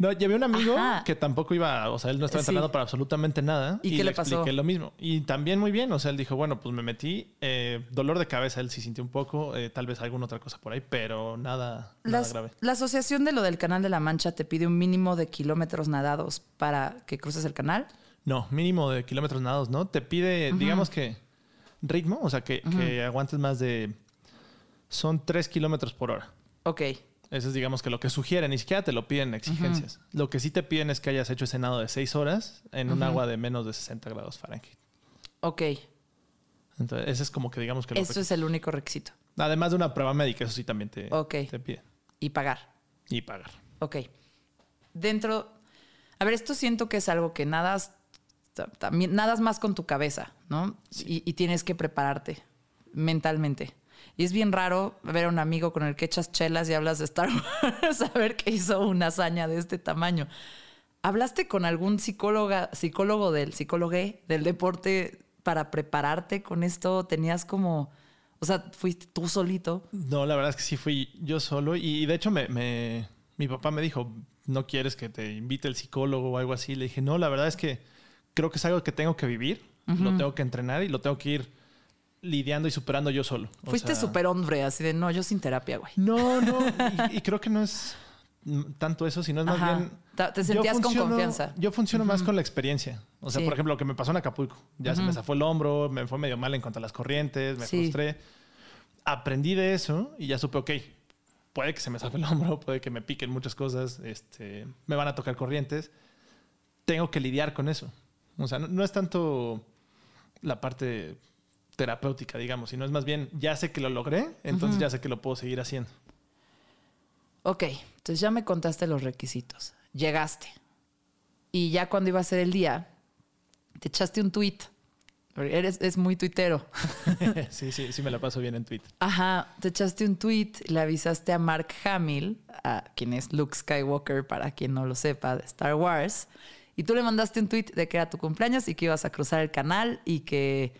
No, llevé un amigo Ajá. que tampoco iba, o sea, él no estaba Sí. entrenado para absolutamente nada. ¿Y qué le pasó? expliqué lo mismo. Y también muy bien, o sea, él dijo, bueno, pues me metí, eh, dolor de cabeza, él sí sintió un poco, eh, tal vez alguna otra cosa por ahí, pero nada, nada Las- grave. la asociación de lo del Canal de la Mancha te pide un mínimo de kilómetros nadados para que cruces el canal. No, mínimo de kilómetros nadados, ¿no? Te pide, digamos que ritmo, o sea, que, que aguantes más de... Son 3 kilómetros por hora. Ok. Eso es, digamos, que lo que sugieren, ni siquiera te lo piden exigencias. Lo que sí te piden es que hayas hecho ese nado de 6 horas en un agua de menos de 60 grados Fahrenheit. Ok. Entonces, ese es como que digamos que lo Eso es el único requisito. Además de una prueba médica, eso sí también te, Ok. te piden. Y pagar. Y pagar. Ok. Dentro. A ver, esto siento que es algo que nadas. ta- También nadas más con tu cabeza, ¿no? Y, y tienes que prepararte mentalmente. Y es bien raro ver a un amigo con el que echas chelas y hablas de Star Wars, saber que hizo una hazaña de este tamaño. ¿Hablaste con algún psicóloga, psicólogo del psicólogo del deporte para prepararte con esto? ¿Tenías como, o sea, fuiste tú solito? No, la verdad es que sí fui yo solo. Y, de hecho, me, me- mi papá me dijo, ¿no quieres que te invite el psicólogo o algo así? Le dije, no, la verdad es que creo que es algo que tengo que vivir, lo tengo que entrenar y lo tengo que ir lidiando y superando yo solo. O Fuiste súper hombre, así de no, yo sin terapia, güey. No, no. Y, y creo que no es tanto eso, sino es más Ajá. bien. Te sentías con confianza. Yo funciono más con la experiencia. O sea, Sí. por ejemplo, lo que me pasó en Acapulco. Ya se me zafó el hombro, me fue medio mal en cuanto a las corrientes, me Sí. frustré. Aprendí de eso y ya supe, ok, puede que se me zafe el hombro, puede que me piquen muchas cosas, este, me van a tocar corrientes. Tengo que lidiar con eso. O sea, no, no es tanto la parte terapéutica, digamos, sino es más bien, ya sé que lo logré, entonces ya sé que lo puedo seguir haciendo. Ok, entonces ya me contaste los requisitos. Llegaste. Y ya cuando iba a ser el día, te echaste un tweet. Eres es muy tuitero. sí, sí, sí me la paso bien en Twitter. Ajá, te echaste un tweet, le avisaste a Mark Hamill, a quien es Luke Skywalker, para quien no lo sepa, de Star Wars, y tú le mandaste un tweet de que era tu cumpleaños y que ibas a cruzar el canal y que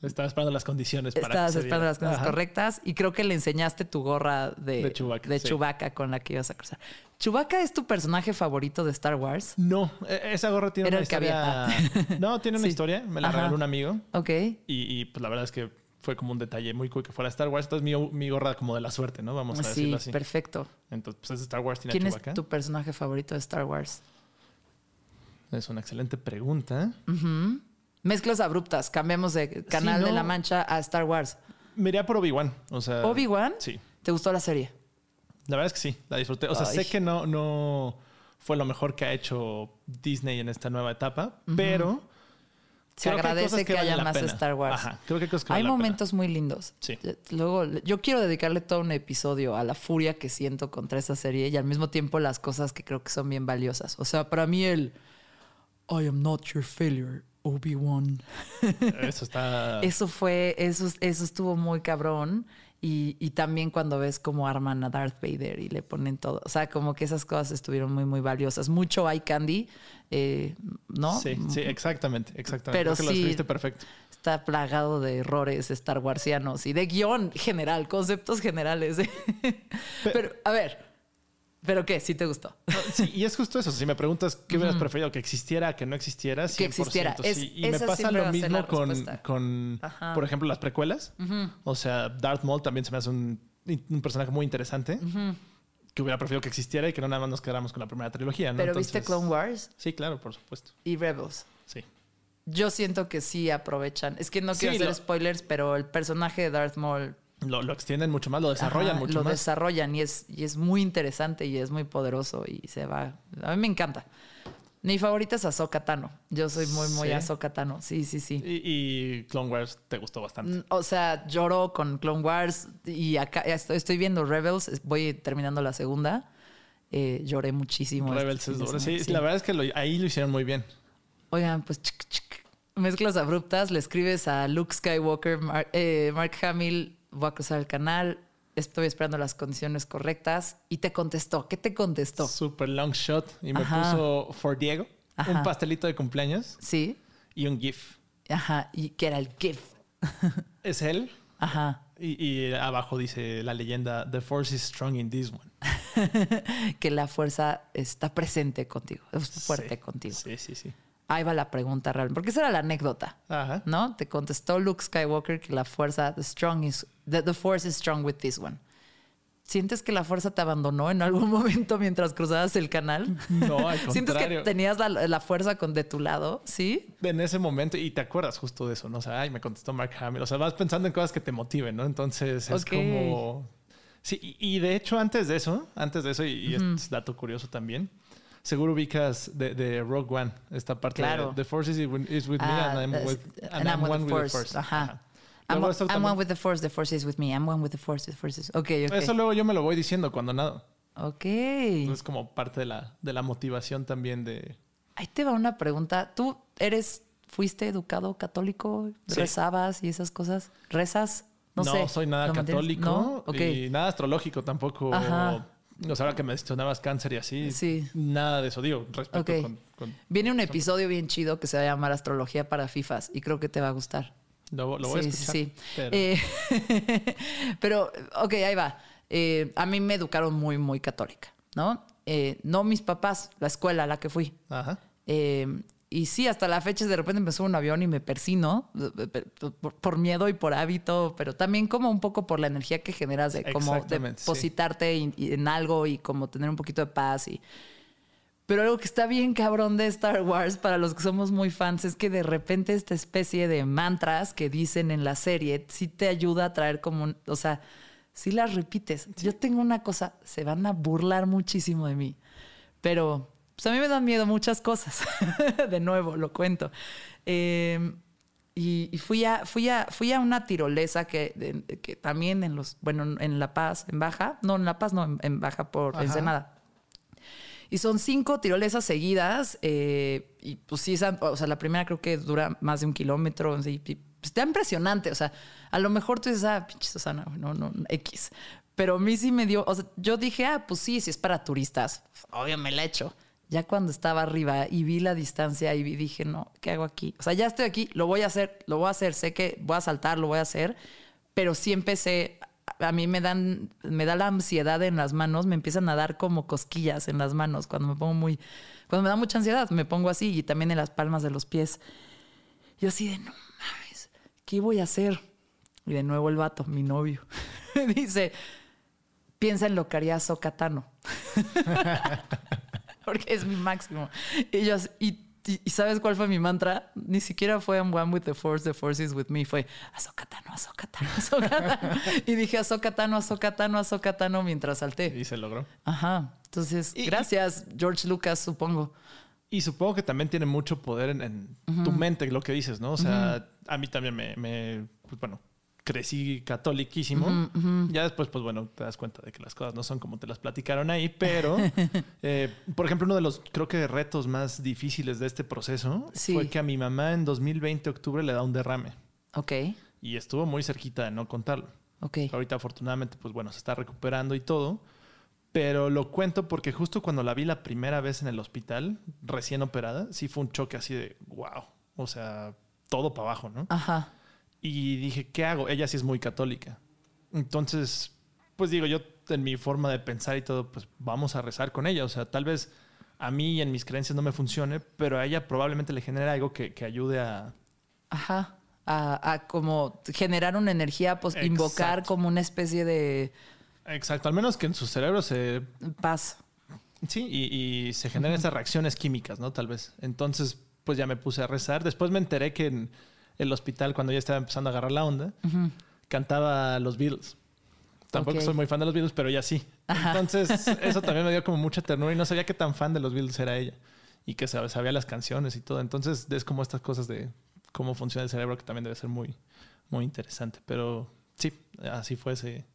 Estaba esperando las condiciones para Estabas que esperando las cosas Ajá. correctas y creo que le enseñaste tu gorra de, De Chewbacca, de sí. Chewbacca con la que ibas a cruzar. ¿Chewbacca es tu personaje favorito de Star Wars? No, e- esa gorra tiene Era una historia. había. no, tiene una Sí. historia. Me la Ajá. regaló un amigo. Ok. Y, y, pues la verdad es que fue como un detalle muy cool que fuera Star Wars. Entonces mi, mi gorra como de la suerte, ¿no? Vamos a Sí, decirlo así. perfecto. Entonces, pues es Star Wars, tiene a ¿Quién es Chewbacca. tu personaje favorito de Star Wars? Es una excelente pregunta. Ujú. Mezclas abruptas. Cambiamos de Canal Sí, de la Mancha a Star Wars. Me iría por Obi-Wan. O sea. ¿Obi-Wan? Sí. ¿Te gustó la serie? La verdad es que sí, la disfruté. O sea, Ay. sé que no, no fue lo mejor que ha hecho Disney en esta nueva etapa, pero. Se creo agradece que, haya más pena. Star Wars. Ajá, creo que hay cosas que momentos muy lindos. Sí. Luego, yo quiero dedicarle todo un episodio a la furia que siento contra esa serie y al mismo tiempo las cosas que creo que son bien valiosas. O sea, para mí el I am not your failure, Obi-Wan. Eso está. Eso fue, eso, eso estuvo muy cabrón. Y, y también cuando ves cómo arman a Darth Vader y le ponen todo. O sea, como que esas cosas estuvieron muy, muy valiosas. Mucho eye candy, eh, ¿no? Sí, sí, exactamente, exactamente. Pero Creo que lo sí. escribiste perfecto. Está plagado de errores Star Warsianos y de guion general, conceptos generales. Pero, a ver, ¿pero qué? ¿Sí te gustó? Sí, y es justo eso. Si me preguntas qué hubieras preferido, que existiera, que no existiera, 100%. Que existiera. Es- sí. Y me pasa lo mismo con, con por ejemplo, las precuelas. O sea, Darth Maul también se me hace un, un personaje muy interesante. Que hubiera preferido que existiera y que no nada más nos quedáramos con la primera trilogía. ¿no? Pero viste Clone Wars Sí, claro, por supuesto. y Rebels. Sí. Yo siento que sí aprovechan. Es que no quiero Sí, hacer lo- spoilers, pero el personaje de Darth Maul Lo, lo extienden mucho más, lo desarrollan Ajá, mucho lo más. desarrollan y es, y es muy interesante y es muy poderoso y se va. A mí me encanta. Mi favorita es Ahsoka Tano. Yo soy muy, muy ¿Sí? Ahsoka Tano. Sí, sí, sí. Y, y Clone Wars te gustó bastante. Mm, O sea, lloro con Clone Wars y acá estoy, estoy viendo Rebels. es- Voy terminando la segunda. Eh, lloré muchísimo. Rebels este es fin de duro. Sí, la verdad es que lo- ahí lo hicieron muy bien. Oigan, pues chic, chic. mezclas abruptas. Le escribes a Luke Skywalker, Mar- eh, Mark Hamill. Voy a cruzar el canal. Estoy esperando las condiciones correctas. Y te contestó. ¿Qué te contestó? Super long shot. Y me Ajá. puso For Diego, Ajá. un pastelito de cumpleaños Sí. y un GIF. Ajá. Y que era el GIF. Es él. Ajá. Y, y abajo dice la leyenda: The Force is strong in this one. que la fuerza está presente contigo. Es fuerte Sí. contigo. Sí, sí, sí. Ahí va la pregunta realmente. Porque esa era la anécdota. Ajá. ¿No? Te contestó Luke Skywalker que la fuerza, the strong is, the, the force is strong with this one. ¿Sientes que la fuerza te abandonó en algún momento mientras cruzabas el canal? No, al ¿Sientes que contrario. tenías la, la fuerza con, de tu lado? ¿Sí? En ese momento, y te acuerdas justo de eso, ¿no? O sea, ay, me contestó Mark Hamill. O sea, vas pensando en cosas que te motiven, ¿no? Entonces es Ok. como. Sí, y, y de hecho, antes de eso, antes de eso, y, y es dato curioso también, seguro ubicas de, de Rogue One, esta parte Claro. de The Force is with, is with me Ah, and I'm with, and I'm with the Force. Ajá. I'm, one- eso I'm también- one with the force, the force is with me. I'm one with the force, the force is... Ok, ok. Eso luego yo me lo voy diciendo cuando nado. Ok. Es como parte de la, de la motivación también de... Ahí te va una pregunta. ¿Tú eres, fuiste educado católico? Sí. ¿Rezabas y esas cosas? ¿Rezas? No, No, sé. soy nada católico ¿No? Ok. y nada astrológico tampoco. Ajá. O sea, ahora que me mencionabas cáncer y así, Sí. nada de eso. Digo, respeto Ok. con, con- Viene un episodio bien chido que se va a llamar Astrología para FIFAs y creo que te va a gustar. Lo, lo voy a sí, escuchar. sí, sí. pero- Eh, pero, ok, ahí va. Eh, a mí me educaron muy, muy católica, ¿no? Eh, no mis papás, la escuela a la que fui. Ajá. Eh, y sí, hasta la fecha de repente me subo a un avión y me persino por, por miedo y por hábito, pero también como un poco por la energía que generas de como sí. depositarte en algo y como tener un poquito de paz y pero algo que está bien cabrón de Star Wars para los que somos muy fans es que de repente esta especie de mantras que dicen en la serie sí te ayuda a traer como un, o sea, si las repites. Yo tengo una cosa, se van a burlar muchísimo de mí, pero pues a mí me dan miedo muchas cosas. de nuevo, lo cuento. Eh, y, y fui, a, fui, a, fui a una tirolesa que, de- que también en los, bueno, en La Paz, en Baja, no, en La Paz, no, en, en Baja por Ajá. Ensenada. Y son cinco tirolesas seguidas. eh, y pues sí, o sea, la primera creo que dura más de un kilómetro. y, pues, está impresionante. O sea, a lo mejor tú dices, ah, pinche Susana, no, no, X. Pero a mí sí me dio, o sea, yo dije, ah, pues sí, si es para turistas, obvio me la echo. Ya cuando estaba arriba y vi la distancia y dije, no, ¿qué hago aquí? O sea, ya estoy aquí, lo voy a hacer, lo voy a hacer, sé que voy a saltar, lo voy a hacer, pero sí empecé, a mí me dan, me da la ansiedad en las manos, me empiezan a dar como cosquillas en las manos cuando me pongo muy, cuando me da mucha ansiedad, me pongo así y también en las palmas de los pies. Yo así de, no mames, ¿qué voy a hacer? Y de nuevo el vato, mi novio, dice, piensa en lo que haría Sokatano. Porque es mi máximo. Y, yo, y, y, ¿sabes cuál fue mi mantra? Ni siquiera fue I'm one with the force, the force is with me. Fue Azokatano, Azokatano, Azokatano. y dije Azokatano, Azokatano, Azokatano mientras salté. Y se logró. Ajá. Entonces, gracias, George Lucas, supongo. Y supongo que también tiene mucho poder en, tu mente, lo que dices, ¿no? O sea, a mí también me, me pues, bueno, crecí catoliquísimo. Ya después, pues bueno, te das cuenta de que las cosas no son como te las platicaron ahí, pero, eh, por ejemplo, uno de los, creo que, retos más difíciles de este proceso fue que a mi mamá en 2020, octubre, le da un derrame. Ok. Y estuvo muy cerquita de no contarlo. Ok. Ahorita, afortunadamente, pues bueno, se está recuperando y todo. Pero lo cuento porque justo cuando la vi la primera vez en el hospital, recién operada, sí fue un choque así de wow. O sea, todo para abajo, ¿no? Ajá. Y dije, ¿qué hago? Ella sí es muy católica. Entonces, pues digo, yo en mi forma de pensar y todo, pues vamos a rezar con ella. O sea, tal vez a mí y en mis creencias no me funcione, pero a ella probablemente le genere algo que, ayude a... Ajá. A, como generar una energía, pues invocar como una especie de... Exacto, al menos que en su cerebro se... Paz. Sí, y, se generan esas reacciones químicas, ¿no? Tal vez. Entonces, pues ya me puse a rezar. Después me enteré que... En, el hospital cuando ya estaba empezando a agarrar la onda, cantaba los Beatles. Tampoco soy muy fan de los Beatles, pero ella sí. Entonces, eso también me dio como mucha ternura y no sabía qué tan fan de los Beatles era ella. Y que sabía las canciones y todo. Entonces, es como estas cosas de cómo funciona el cerebro que también debe ser muy, muy interesante. Pero sí, así fue ese,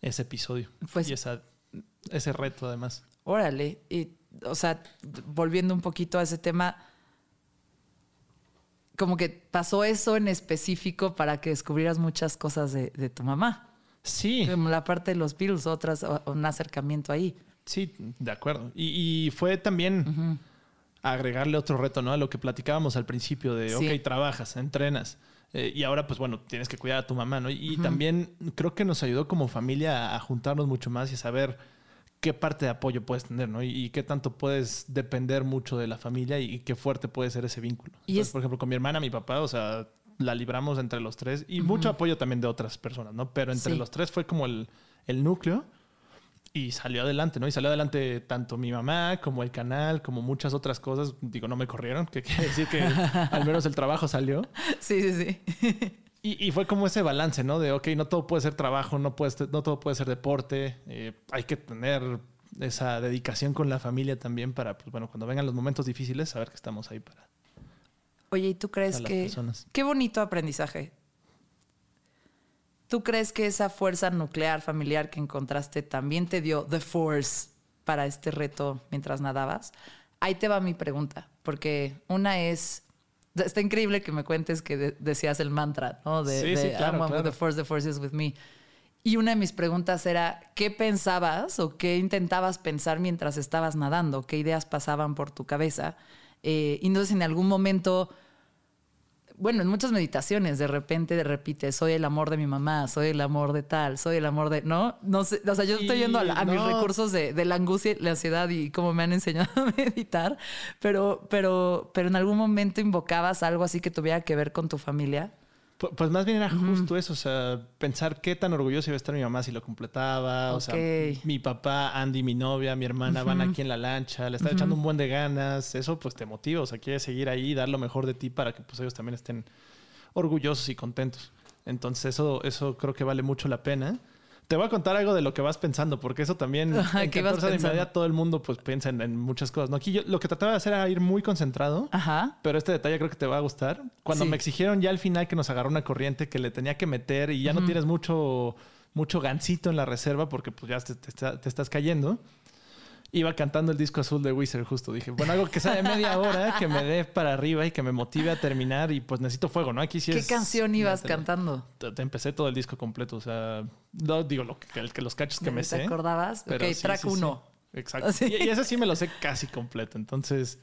ese episodio. Pues, y esa, ese reto, además. Órale. Y, o sea, volviendo un poquito a ese tema como que pasó eso en específico para que descubrieras muchas cosas de, tu mamá. Sí. Como la parte de los Beatles, otras, un acercamiento ahí. Sí, de acuerdo. Y, fue también agregarle otro reto, ¿no? A lo que platicábamos al principio de, ok, trabajas, entrenas. Eh, y ahora, pues bueno, tienes que cuidar a tu mamá, ¿no? Y, también creo que nos ayudó como familia a juntarnos mucho más y a saber qué parte de apoyo puedes tener, ¿no? Y, qué tanto puedes depender mucho de la familia y, qué fuerte puede ser ese vínculo. Y Por ejemplo, con mi hermana, mi papá, o sea, la libramos entre los tres y mucho apoyo también de otras personas, ¿no? Pero entre los tres fue como el, núcleo y salió adelante, ¿no? Y salió adelante tanto mi mamá como el canal, como muchas otras cosas. Digo, no me corrieron, que quiere decir que al menos el trabajo salió. Sí, sí, sí. Y, fue como ese balance, ¿no? De, ok, no todo puede ser trabajo, no, puede, no todo puede ser deporte. Eh, hay que tener esa dedicación con la familia también para, pues bueno, cuando vengan los momentos difíciles, saber que estamos ahí para. Oye, ¿y tú crees que. Qué bonito aprendizaje. ¿Tú crees que esa fuerza nuclear familiar que encontraste también te dio the force para este reto mientras nadabas? Ahí te va mi pregunta, porque una es está increíble que me cuentes que decías el mantra, ¿no? De, sí, sí, claro, with the force, the force is with me. Y una de mis preguntas era, ¿qué pensabas o qué intentabas pensar mientras estabas nadando? ¿Qué ideas pasaban por tu cabeza? Eh, y si en algún momento bueno, en muchas meditaciones de repente repite, soy el amor de mi mamá, soy el amor de tal, soy el amor de, ¿no? No sé, o sea, yo estoy yendo a, mis recursos de, la angustia, la ansiedad y cómo me han enseñado a meditar, pero, pero, pero en algún momento invocabas algo así que tuviera que ver con tu familia. Pues más bien era justo eso, o sea, pensar qué tan orgulloso iba a estar mi mamá si lo completaba. O sea, mi papá, Andy, mi novia, mi hermana van aquí en la lancha, le está echando un buen de ganas. Eso pues te motiva, o sea, quieres seguir ahí, dar lo mejor de ti para que pues ellos también estén orgullosos y contentos. Entonces eso, eso creo que vale mucho la pena. Te voy a contar algo de lo que vas pensando, porque eso también en 14 de media todo el mundo pues piensa en, muchas cosas. ¿no? Aquí yo lo que trataba de hacer era ir muy concentrado, Ajá. pero este detalle creo que te va a gustar. Cuando me exigieron ya al final que nos agarró una corriente que le tenía que meter y ya no tienes mucho, mucho gancito en la reserva porque pues ya te, te estás cayendo iba cantando el disco azul de Wizard justo. Dije, bueno, algo que sea de media hora, que me dé para arriba y que me motive a terminar y pues necesito fuego, ¿no? Aquí sí ¿Qué canción ibas cantando? Te, empecé todo el disco completo, o sea, no digo lo que, los cachos que me sé. ¿Te acordabas? ok, track uno. exacto. Sí. Y, y ese sí me lo sé casi completo. Entonces,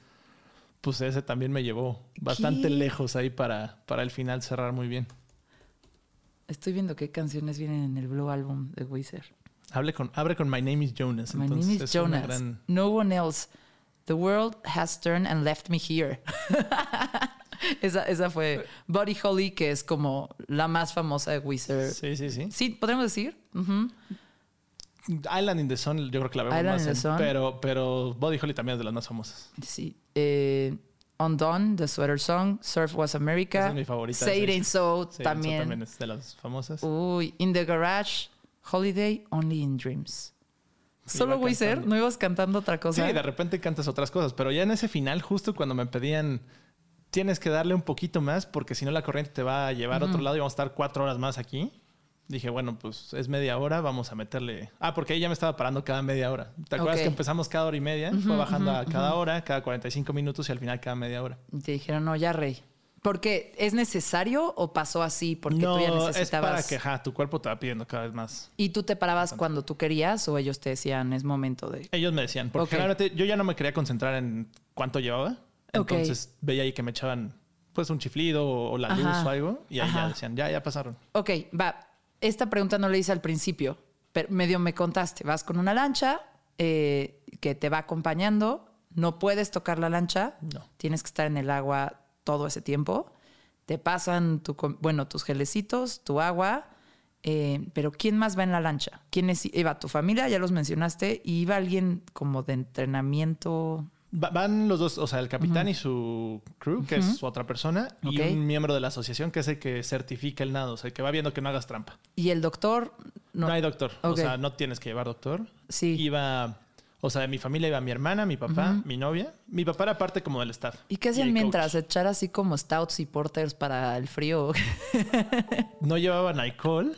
pues ese también me llevó bastante ¿Qué? lejos ahí para, para el final cerrar muy bien. Estoy viendo qué canciones vienen en el Blue Album de Weezer. Hable con, abre con My Name is Jonas. My entonces name is Jonas. gran- No one else. The world has turned and left me here. esa, esa fue Buddy Holly, que es como la más famosa de Weezer. Sí, sí, sí. Sí, podríamos decir. Island in the Sun, yo creo que la vemos Island más. in the Sun. pero, pero Body Holly también es de las más famosas. Sí. Eh, Undone, The Sweater Song, Surf Was America. Esa es mi favorita, Say It. Ain't So, Sí, también. también es de las famosas. Uy, In the Garage, Holiday, Only in Dreams. Solo cantando. no ibas cantando otra cosa. Sí, de repente cantas otras cosas, pero ya en ese final, justo cuando me pedían, tienes que darle un poquito más porque si no la corriente te va a llevar a otro lado y vamos a estar cuatro horas más aquí. Dije, bueno, pues es media hora, vamos a meterle. Ah, porque ahí ya me estaba parando cada media hora. ¿Te acuerdas que empezamos cada hora y media? Fue bajando a cada hora, cada 45 minutos y al final cada media hora. Y te dijeron, no, ya rey. ¿Porque es necesario o pasó así porque no, tú ya es necesitabas? para que ajá, tu cuerpo te va pidiendo cada vez más. ¿Y tú te parabas cuando tú querías o ellos te decían es momento de...? Ellos me decían, porque Ok. generalmente yo ya no me quería concentrar en cuánto llevaba. Entonces veía ahí que me echaban pues un chiflido o, o la luz Ajá. o algo y ahí Ajá. ya decían, ya, ya pasaron. Ok, va. Esta pregunta no la hice al principio, pero medio me contaste. Vas con una lancha eh, que te va acompañando, no puedes tocar la lancha, No. tienes que estar en el agua todo ese tiempo. Te pasan tu, bueno, tus gelecitos, tu agua, eh, pero ¿quién más va en la lancha? ¿Quién es? Iba tu familia, ya los mencionaste, y iba alguien como de entrenamiento. Va- van los dos, o sea, el capitán y su crew, que es otra persona, y un miembro de la asociación que es el que certifica el nado, o sea, el que va viendo que no hagas trampa. Y el doctor, No, no, hay doctor, o sea, no tienes que llevar doctor. Sí. Iba, o sea, de mi familia iba mi hermana, mi papá, mi novia. Mi papá era parte como del staff. ¿Y qué hacían mientras? coach. ¿Echar así como stouts y porters para el frío? No llevaban alcohol,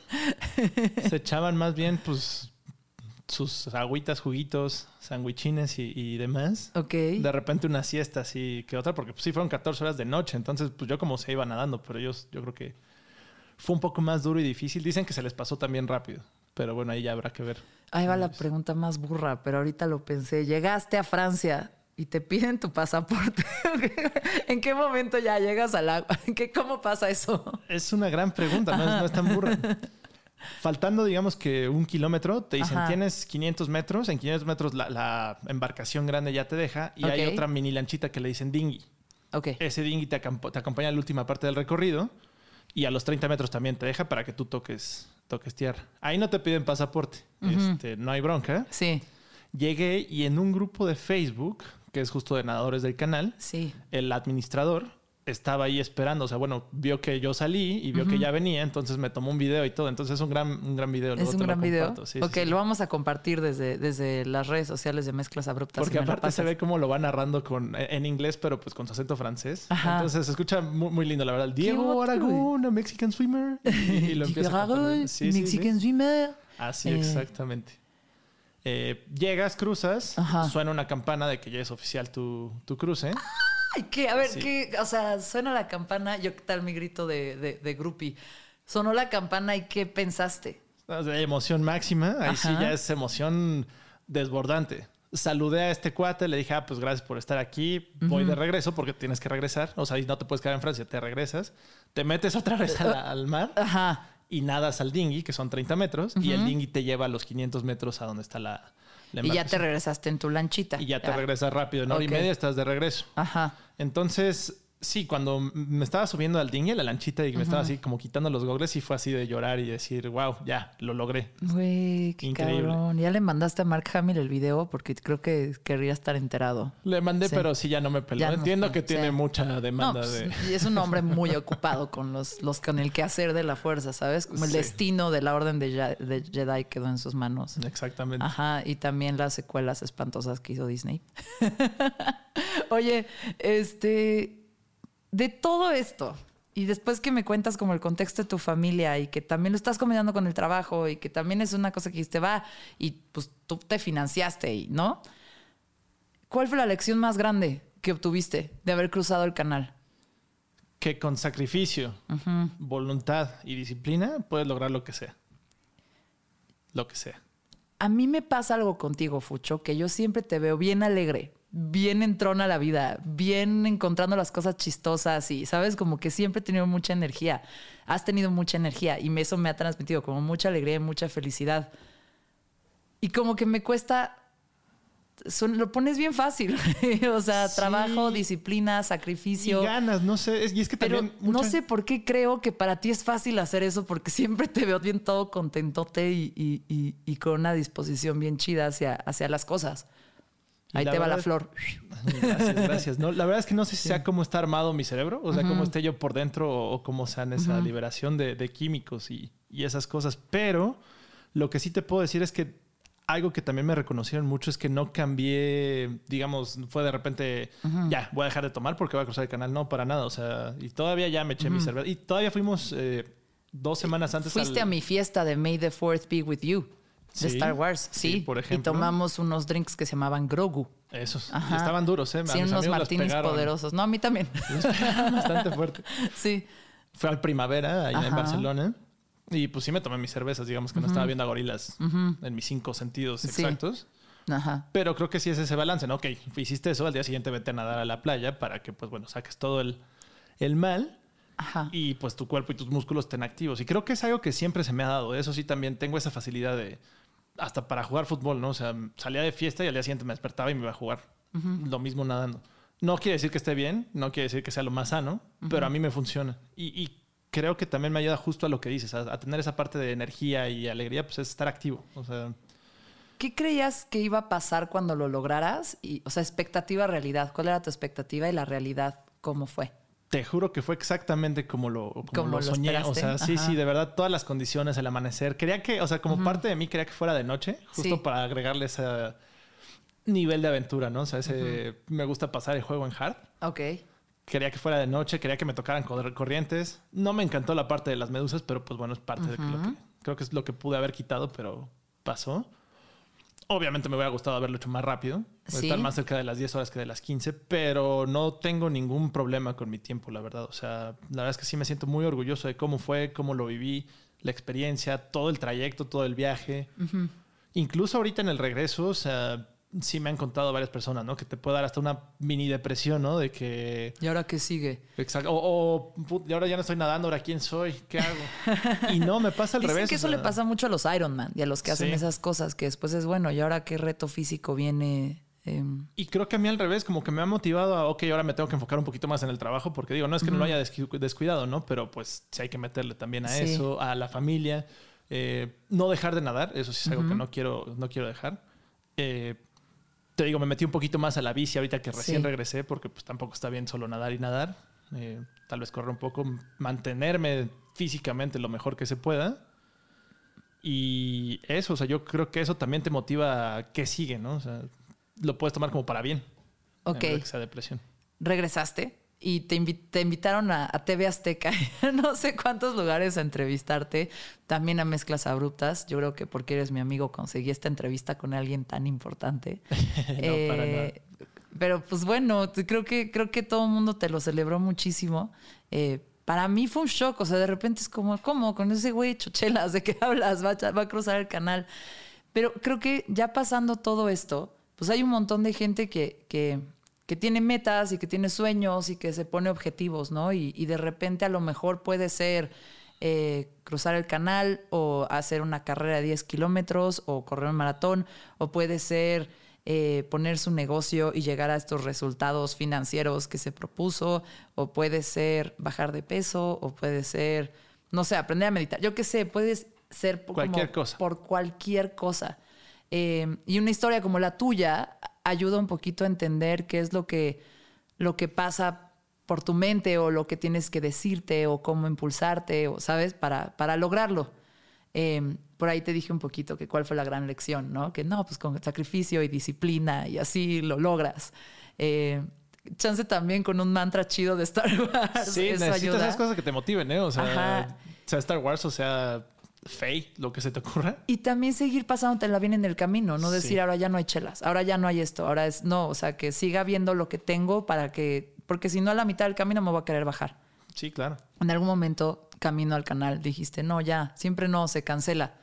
se echaban más bien, pues, sus agüitas, juguitos, sandwichines y, y demás. ok. De repente una siesta así que otra, porque pues, sí fueron 14 horas de noche. Entonces, pues yo como se iba nadando, pero ellos, yo creo que fue un poco más duro y difícil. Dicen que se les pasó también rápido, pero bueno, ahí ya habrá que ver. Ahí va la pregunta más burra, pero ahorita lo pensé. Llegaste a Francia y te piden tu pasaporte. ¿En qué momento ya llegas al agua? ¿En qué, ¿Cómo pasa eso? Es una gran pregunta, no es, no es tan burra. Faltando, digamos que un kilómetro, te dicen Ajá. tienes 500 metros. En 500 metros la, la embarcación grande ya te deja y hay otra mini lanchita que le dicen dinghy. Ok. Ese dinghy te acompaña a la última parte del recorrido y a los 30 metros también te deja para que tú toques, toques tierra. Ahí no te piden pasaporte, este, no hay bronca. Sí, Llegué y en un grupo de Facebook, que es justo de nadadores del canal, sí. el administrador estaba ahí esperando. O sea, bueno, vio que yo salí y vio que ya venía, entonces me tomó un video y todo. Entonces es un gran, un gran video. luego Es un gran video. Sí, ok, sí, sí. lo vamos a compartir desde, desde las redes sociales de Mezclas Abruptas. Porque si aparte se ve cómo lo va narrando con, en inglés, pero pues con su acento francés. Ajá. Entonces se escucha muy, muy lindo, la verdad. Diego Aragón, a Mexican swimmer. Y, y lo empieza a. Aragón. Mexican swimmer. Así, Eh. exactamente. Eh, llegas, cruzas, Ajá. suena una campana de que ya es oficial tu, tu cruce. Ay, ¿qué? A ver, Sí. ¿qué? O sea, suena la campana. Yo, ¿qué tal mi grito de, de, de groupie? Sonó la campana y ¿qué pensaste? Sea, Emoción máxima, ahí sí ya es emoción desbordante. Saludé a este cuate, le dije, ah, pues gracias por estar aquí, voy de regreso porque tienes que regresar. O sea, no te puedes quedar en Francia, te regresas, te metes otra vez la- al mar Ajá. y nadas al dinghy, que son 30 metros, y el dinghy te lleva a los 500 metros a donde está la, la Y ya te regresaste en tu lanchita. Y ya te regresas rápido, en hora y media estás de regreso. Ajá. Entonces, sí, cuando me estaba subiendo al dinghy, a la lanchita, y me estaba así como quitando los gogles, sí fue así de llorar y decir, wow, ya, lo logré. Güey, qué Increíble. cabrón. Ya le mandaste a Mark Hamill el video porque creo que querría estar enterado. Le mandé, Sí. pero sí ya no me peló. Ya Entiendo que tiene mucha No, demanda pues, de. y es un hombre muy ocupado con los, los con el quehacer de la fuerza, ¿sabes? Como el Sí. destino de la orden de, de Jedi quedó en sus manos. Exactamente. Ajá, y también las secuelas espantosas que hizo Disney. Oye, este, de todo esto, y después que me cuentas como el contexto de tu familia y que también lo estás combinando con el trabajo y que también es una cosa que te va y pues tú te financiaste, y, ¿no? ¿Cuál fue la lección más grande que obtuviste de haber cruzado el canal? Que con sacrificio, voluntad y disciplina puedes lograr lo que sea. Lo que sea. A mí me pasa algo contigo, Fucho, que yo siempre te veo bien alegre, bien entrona la vida, bien encontrando las cosas chistosas y, ¿sabes? Como que siempre he tenido mucha energía. Has tenido mucha energía y eso me ha transmitido como mucha alegría y mucha felicidad. Y como que me cuesta lo pones bien fácil. o sea, trabajo, disciplina, sacrificio. Y ganas, no sé. Y es que también. No sé por qué creo que para ti es fácil hacer eso, porque siempre te veo bien todo contentote y, con una disposición bien chida hacia, hacia las cosas. Ahí te va la flor. Gracias, gracias. No, la verdad es que no sé si sea cómo está armado mi cerebro, o sea, cómo esté yo por dentro o, cómo sea en esa liberación de, químicos y, y esas cosas. Pero lo que sí te puedo decir es que algo que también me reconocieron mucho es que no cambié, digamos, fue de repente, ya, voy a dejar de tomar porque voy a cruzar el canal. No, para nada. O sea, y todavía ya me eché mi cerveza. Y todavía fuimos eh, dos semanas antes. Fuiste a mi fiesta de May the Fourth Be With You. De Star Wars, sí, por ejemplo. Y tomamos unos drinks que se llamaban Grogu. Esos. Estaban duros, ¿eh? sí, unos martinis poderosos. No, a mí también. bastante fuerte. Sí. Fue al primavera, allá en Barcelona. Y pues sí me tomé mis cervezas, digamos que no estaba viendo a gorilas en mis cinco sentidos exactos. Ajá. Pero creo que sí es ese balance, ¿no? Ok, hiciste eso, al día siguiente vete a nadar a la playa para que, pues bueno, saques todo el, el mal. Ajá. Y pues tu cuerpo y tus músculos estén activos. Y creo que es algo que siempre se me ha dado. Eso sí, también tengo esa facilidad de. Hasta para jugar fútbol, ¿no? O sea, salía de fiesta y al día siguiente me despertaba y me iba a jugar. Lo mismo nadando. No quiere decir que esté bien, no quiere decir que sea lo más sano, pero a mí me funciona. Y, y creo que también me ayuda justo a lo que dices, a, tener esa parte de energía y alegría, pues es estar activo. O sea. ¿Qué creías que iba a pasar cuando lo lograras? Y, o sea, expectativa, realidad. ¿Cuál era tu expectativa y la realidad cómo fue? Te juro que fue exactamente como lo, como lo, soñé. o sea, sí, sí, de verdad, todas las condiciones, el amanecer. Quería que, o sea, como parte de mí, quería que fuera de noche, justo para agregarle ese nivel de aventura, ¿no? O sea, ese, me gusta pasar el juego en hard. Ok quería que fuera de noche, quería que me tocaran corrientes. No me encantó la parte de las medusas, pero pues bueno, es parte de lo que creo que es lo que pude haber quitado, pero pasó. Obviamente me hubiera gustado haberlo hecho más rápido, estar más cerca de las 10 horas que de las 15, pero no tengo ningún problema con mi tiempo, la verdad. O sea, la verdad es que sí me siento muy orgulloso de cómo fue, cómo lo viví, la experiencia, todo el trayecto, todo el viaje. Incluso ahorita en el regreso, o sea, sí me han contado varias personas, ¿no? Que te puede dar hasta una mini depresión, ¿no? De que... ¿Y ahora qué sigue? Exacto. O, y ahora ya no estoy nadando, ¿ahora quién soy? ¿Qué hago? y no, me pasa al Dicen revés. que eso le pasa mucho a los Ironman y a los que hacen esas cosas, que después es bueno, ¿y ahora qué reto físico viene? Em? Y creo que a mí al revés, como que me ha motivado a, ok, ahora me tengo que enfocar un poquito más en el trabajo, porque digo, no es que no lo haya descuidado, ¿no? Pero pues sí hay que meterle también a eso, a la familia. Eh, no dejar de nadar, eso sí es algo que no quiero, no quiero dejar. Eh, te digo, me metí un poquito más a la bici ahorita que recién regresé, porque pues tampoco está bien solo nadar y nadar. Eh, tal vez correr un poco, mantenerme físicamente lo mejor que se pueda. Y eso, o sea, yo creo que eso también te motiva a que sigue, ¿no? O sea, lo puedes tomar como para bien. Ok. que sea depresión. ¿Regresaste? Y te, invitaron a, TV Azteca, no sé cuántos lugares a entrevistarte, también a Mezclas Abruptas. Yo creo que porque eres mi amigo conseguí esta entrevista con alguien tan importante. Eh, pero pues bueno, creo que, creo que todo el mundo te lo celebró muchísimo. Eh, para mí fue un shock, o sea, de repente es como, ¿cómo? Con ese güey chochelas, ¿de qué hablas? Va va a cruzar el canal. Pero creo que ya pasando todo esto, pues hay un montón de gente que, que que tiene metas y que tiene sueños y que se pone objetivos, ¿no? Y, de repente a lo mejor puede ser eh, cruzar el canal o hacer una carrera de 10 kilómetros o correr un maratón o puede ser eh, poner su negocio y llegar a estos resultados financieros que se propuso o puede ser bajar de peso o puede ser, no sé, aprender a meditar. Yo qué sé, puede ser cualquier cosa. por cualquier cosa. Eh, y una historia como la tuya ayuda un poquito a entender qué es lo que, lo que pasa por tu mente o lo que tienes que decirte o cómo impulsarte, o, ¿sabes? Para, para lograrlo. Em, por ahí te dije un poquito que cuál fue la gran lección, ¿no? Que no, pues con sacrificio y disciplina y así lo logras. Eh, chance también con un mantra chido de Star Wars. Sí, necesitas esas cosas que te motiven, ¿eh? O sea, sea Star Wars o sea fe, lo que se te ocurra. Y también seguir la bien en el camino, no decir ahora ya no hay chelas, ahora ya no hay esto, ahora es no, o sea, que siga viendo lo que tengo para que, porque si no a la mitad del camino me voy a querer bajar. Sí, claro. En algún momento, camino al canal, dijiste, no, ya, siempre no, se cancela.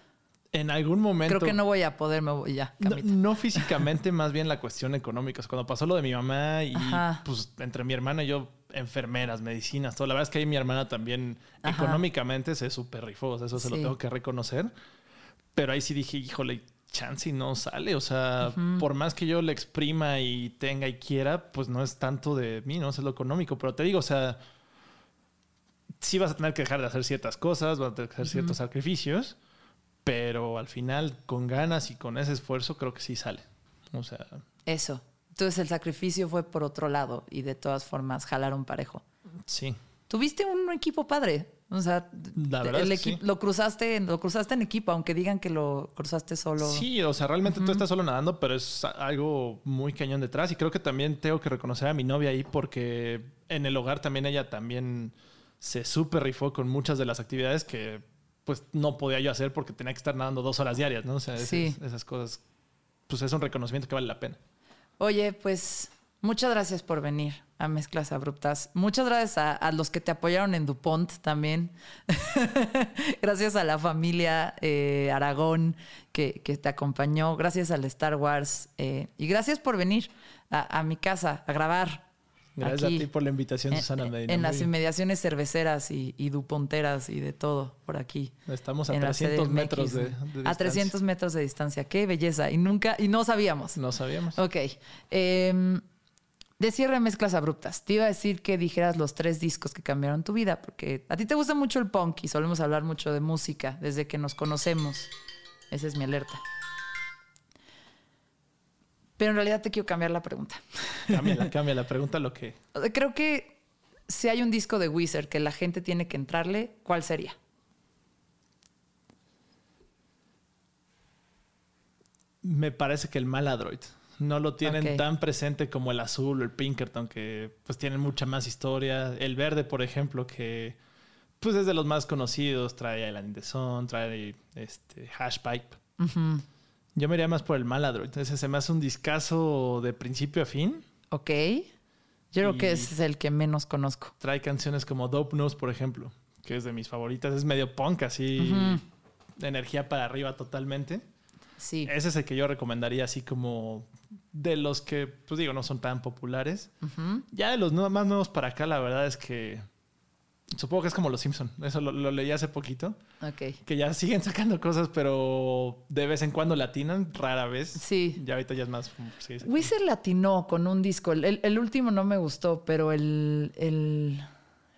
En algún momento. Creo que no voy a poder, me voy ya. No, físicamente, más bien la cuestión económica. O sea, Cuando pasó lo de mi mamá y Ajá. pues entre mi hermana y yo, enfermeras, medicinas, todo. La verdad es que ahí mi hermana también Ajá. económicamente se super rifó. O sea, eso se lo tengo que reconocer. Pero ahí sí dije, híjole, chance y no sale. O sea, por más que yo le exprima y tenga y quiera, pues no es tanto de mí, no es lo económico. Pero te digo, o sea, sí vas a tener que dejar de hacer ciertas cosas, vas a tener que hacer ciertos sacrificios, pero al final, con ganas y con ese esfuerzo, creo que sí sale. O sea, Eso. Entonces el sacrificio fue por otro lado y de todas formas jalaron parejo. sí. Tuviste un equipo padre. O sea, La verdad el es que equi- sí. lo cruzaste, lo cruzaste en equipo, aunque digan que lo cruzaste solo. Sí, o sea, realmente tú estás solo nadando, pero es algo muy cañón detrás. Y creo que también tengo que reconocer a mi novia ahí porque en el hogar también ella también se súper rifó con muchas de las actividades que pues no podía yo hacer porque tenía que estar nadando dos horas diarias, ¿no? O sea, esas, Sí. esas cosas, pues es un reconocimiento que vale la pena. Oye, pues muchas gracias por venir a Mezclas Abruptas. Muchas gracias a, los que te apoyaron en DuPont también. gracias a la familia eh, Aragón que, que te acompañó. Gracias al Star Wars. eh, y gracias por venir a mi casa a grabar. Gracias aquí, a ti por la invitación, en- Susana Medina. en las inmediaciones cerveceras y, y duponteras y de todo por aquí. Estamos a en la 300 CDMX, metros de, de A distancia. 300 metros de distancia. Qué belleza. Y nunca, y no sabíamos. No sabíamos. Ok. Em, de cierre mezclas abruptas. Te iba a decir que dijeras los tres discos que cambiaron tu vida, porque a ti te gusta mucho el punk y solemos hablar mucho de música desde que nos conocemos. Esa es mi alerta. Pero en realidad te quiero cambiar la pregunta. Cámbiala, cámbiala. Pregunta lo que... Creo que si hay un disco de Wizard que la gente tiene que entrarle, ¿cuál sería? Me parece que el Maladroid. No lo tienen tan presente como el azul o el Pinkerton, que pues tienen mucha más historia. El verde, por ejemplo, que pues es de los más conocidos. Trae Island in the Sun, trae este, Hashpipe. Yo me iría más por el Maladroid. Ese se me hace un discazo de principio a fin. Ok. Yo creo que ese es el que menos conozco. Trae canciones como Dope Nose, por ejemplo, que es de mis favoritas. Es medio punk, así, de energía para arriba totalmente. Sí. Ese es el que yo recomendaría, así como de los que, pues digo, no son tan populares. Ya de los más nuevos para acá, la verdad es que supongo que es como Los Simpson. Eso lo, lo leí hace poquito. Ok. Que ya siguen sacando cosas, pero de vez en cuando latinan, rara vez. Sí. Ya ahorita ya es más. sí, sí. Wizard latinó con un disco. El, el- el último no me gustó, pero el, el-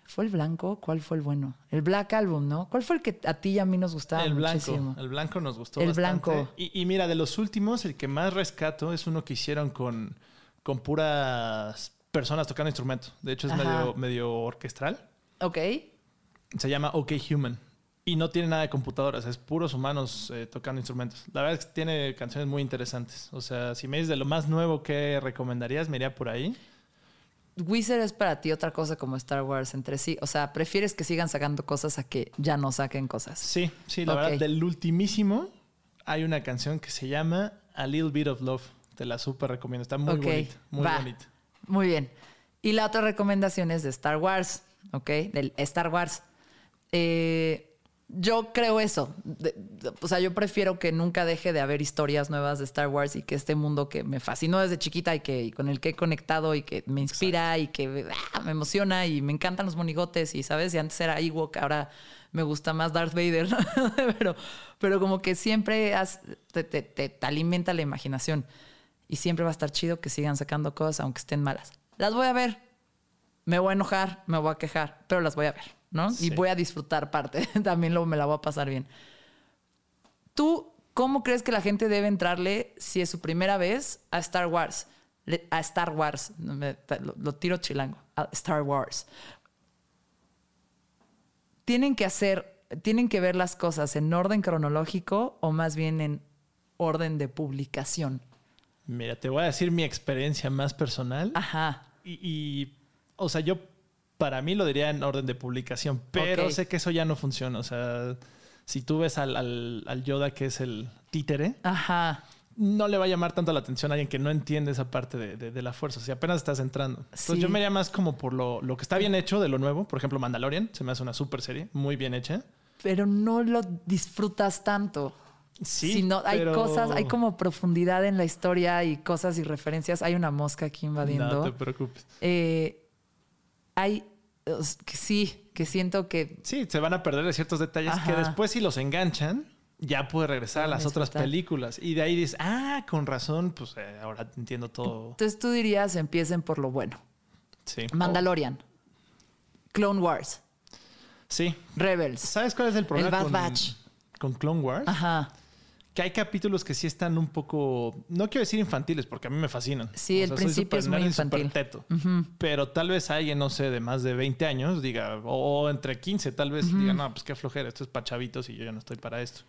¿Fue el blanco? ¿Cuál fue el bueno? El Black Album, ¿no? ¿Cuál fue el que a ti y a mí nos gustaba el blanco. muchísimo? El blanco nos gustó El bastante. blanco. Y, y mira, de los últimos, el que más rescato es uno que hicieron con, con puras personas tocando instrumentos. De hecho, es Ajá. medio, medio orquestral. Ok. Se llama OK Human. Y no tiene nada de computadoras, es puros humanos eh, tocando instrumentos. La verdad es que tiene canciones muy interesantes. O sea, si me dices de lo más nuevo que recomendarías, me iría por ahí. Wizard es para ti otra cosa como Star Wars entre sí. O sea, prefieres que sigan sacando cosas a que ya no saquen cosas. Sí, sí, la verdad, del ultimísimo hay una canción que se llama A Little Bit of Love. Te la súper recomiendo. Está muy bonita, muy va. bonita. Muy bien. Y la otra recomendación es de Star Wars, ¿ok? Del Star Wars. Eh, yo creo eso. O sea, yo prefiero que nunca deje de haber historias nuevas de Star Wars y que este mundo que me fascinó desde chiquita y que con el que he conectado y que me inspira y que ah, me emociona y me encantan los monigotes y, ¿sabes? Antes era Ewok, ahora me gusta más Darth Vader, pero, pero como que siempre te, te- te- te alimenta la imaginación y siempre va a estar chido que sigan sacando cosas aunque estén malas. Las voy a ver, me voy a enojar, me voy a quejar, pero las voy a ver, ¿no? Sí. Y voy a disfrutar parte, también luego me la voy a pasar bien. ¿Tú cómo crees que la gente debe entrarle si es su primera vez a Star Wars? A Star Wars, me- lo, lo tiro chilango, a Star Wars. Tienen que hacer, tienen que ver las cosas en orden cronológico o más bien en orden de publicación. Mira, te voy a decir mi experiencia más personal. Ajá. Y, y, o sea, yo para mí lo diría en orden de publicación, pero sé que eso ya no funciona. O sea, si tú ves al, al- al Yoda que es el títere, Ajá. no le va a llamar tanto la atención a alguien que no entiende esa parte de, de- de la fuerza. Si apenas estás entrando. Entonces yo me iría más como por lo, lo que está bien hecho de lo nuevo. Por ejemplo, Mandalorian se me hace una super serie, muy bien hecha. Pero no lo disfrutas tanto. Sí, sino hay pero- cosas, hay como profundidad en la historia y cosas y referencias. Hay una mosca aquí invadiendo. No te preocupes. Eh, hay os- que sí, que siento que Sí, se van a perder ciertos detalles que después si los enganchan, ya puede regresar a las otras películas. Y de ahí dices, ah, con razón, pues eh, ahora entiendo todo. entonces tú dirías empiecen por lo bueno. Sí. Mandalorian, Clone Wars, Sí. Rebels. ¿Sabes cuál es el problema Bad con, Batch. con Clone Wars? Ajá. Que hay capítulos que sí están un poco, no quiero decir infantiles, porque a mí me fascinan. Sí, el soy principio es muy infantil. teto. Pero tal vez alguien, no sé, de más de 20 años diga, o entre 15 tal vez, diga, no, pues qué flojera, esto es para chavitos y yo ya no estoy para esto.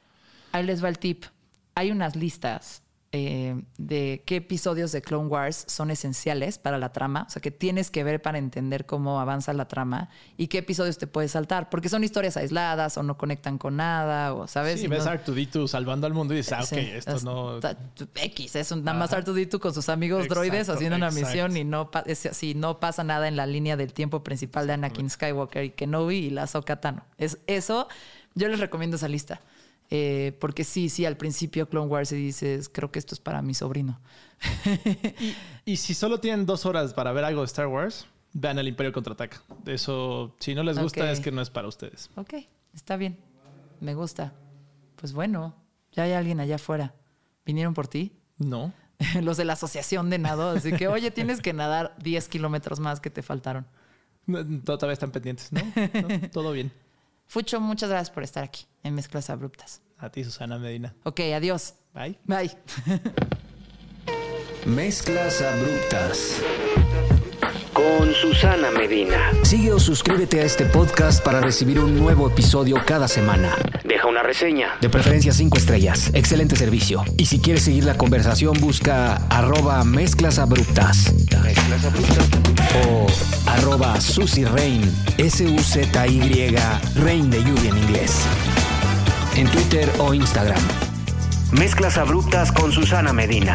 Ahí les va el tip. Hay unas listas eh, de qué episodios de Clone Wars son esenciales para la trama, o sea, que tienes que ver para entender cómo avanza la trama y qué episodios te puedes saltar, porque son historias aisladas o no conectan con nada, o sabes. Sí, Y ves no- a Artudito salvando al mundo y dices, ah, ok, esto es- no... X, es un, nada más R2D2 con sus amigos droides Exacto, haciendo una misión y no, pa- es así, no pasa nada en la línea del tiempo principal de Anakin Skywalker y Kenobi y la Ahsoka Tano. Es, eso, yo les recomiendo esa lista. Eh, porque sí, sí, al principio Clone Wars y dices, creo que esto es para mi sobrino. Y si solo tienen dos horas para ver algo de Star Wars, vean el Imperio Contraataca. Eso, si no les gusta, es que no es para ustedes. Ok, está bien, me gusta. Pues bueno, ya hay alguien allá afuera. ¿Vinieron por ti? No. Los de la asociación de nado, así que, oye, tienes que nadar 10 kilómetros más que te faltaron. No, Todavía están pendientes, ¿no? No, Todo bien. Fucho, muchas gracias por estar aquí en Mezclas Abruptas. A ti, Susana Medina. Ok, adiós. Bye. Bye. Mezclas abruptas. Con Susana Medina. Sigue o suscríbete a este podcast para recibir un nuevo episodio cada semana. Deja una reseña. De preferencia cinco estrellas. Excelente servicio. Y si quieres seguir la conversación, busca arroba mezclas abruptas. Mezclas abruptas. O arroba Susy Rain. S-U-Z-Y Rain de lluvia en inglés. En Twitter o Instagram. Mezclas abruptas con Susana Medina.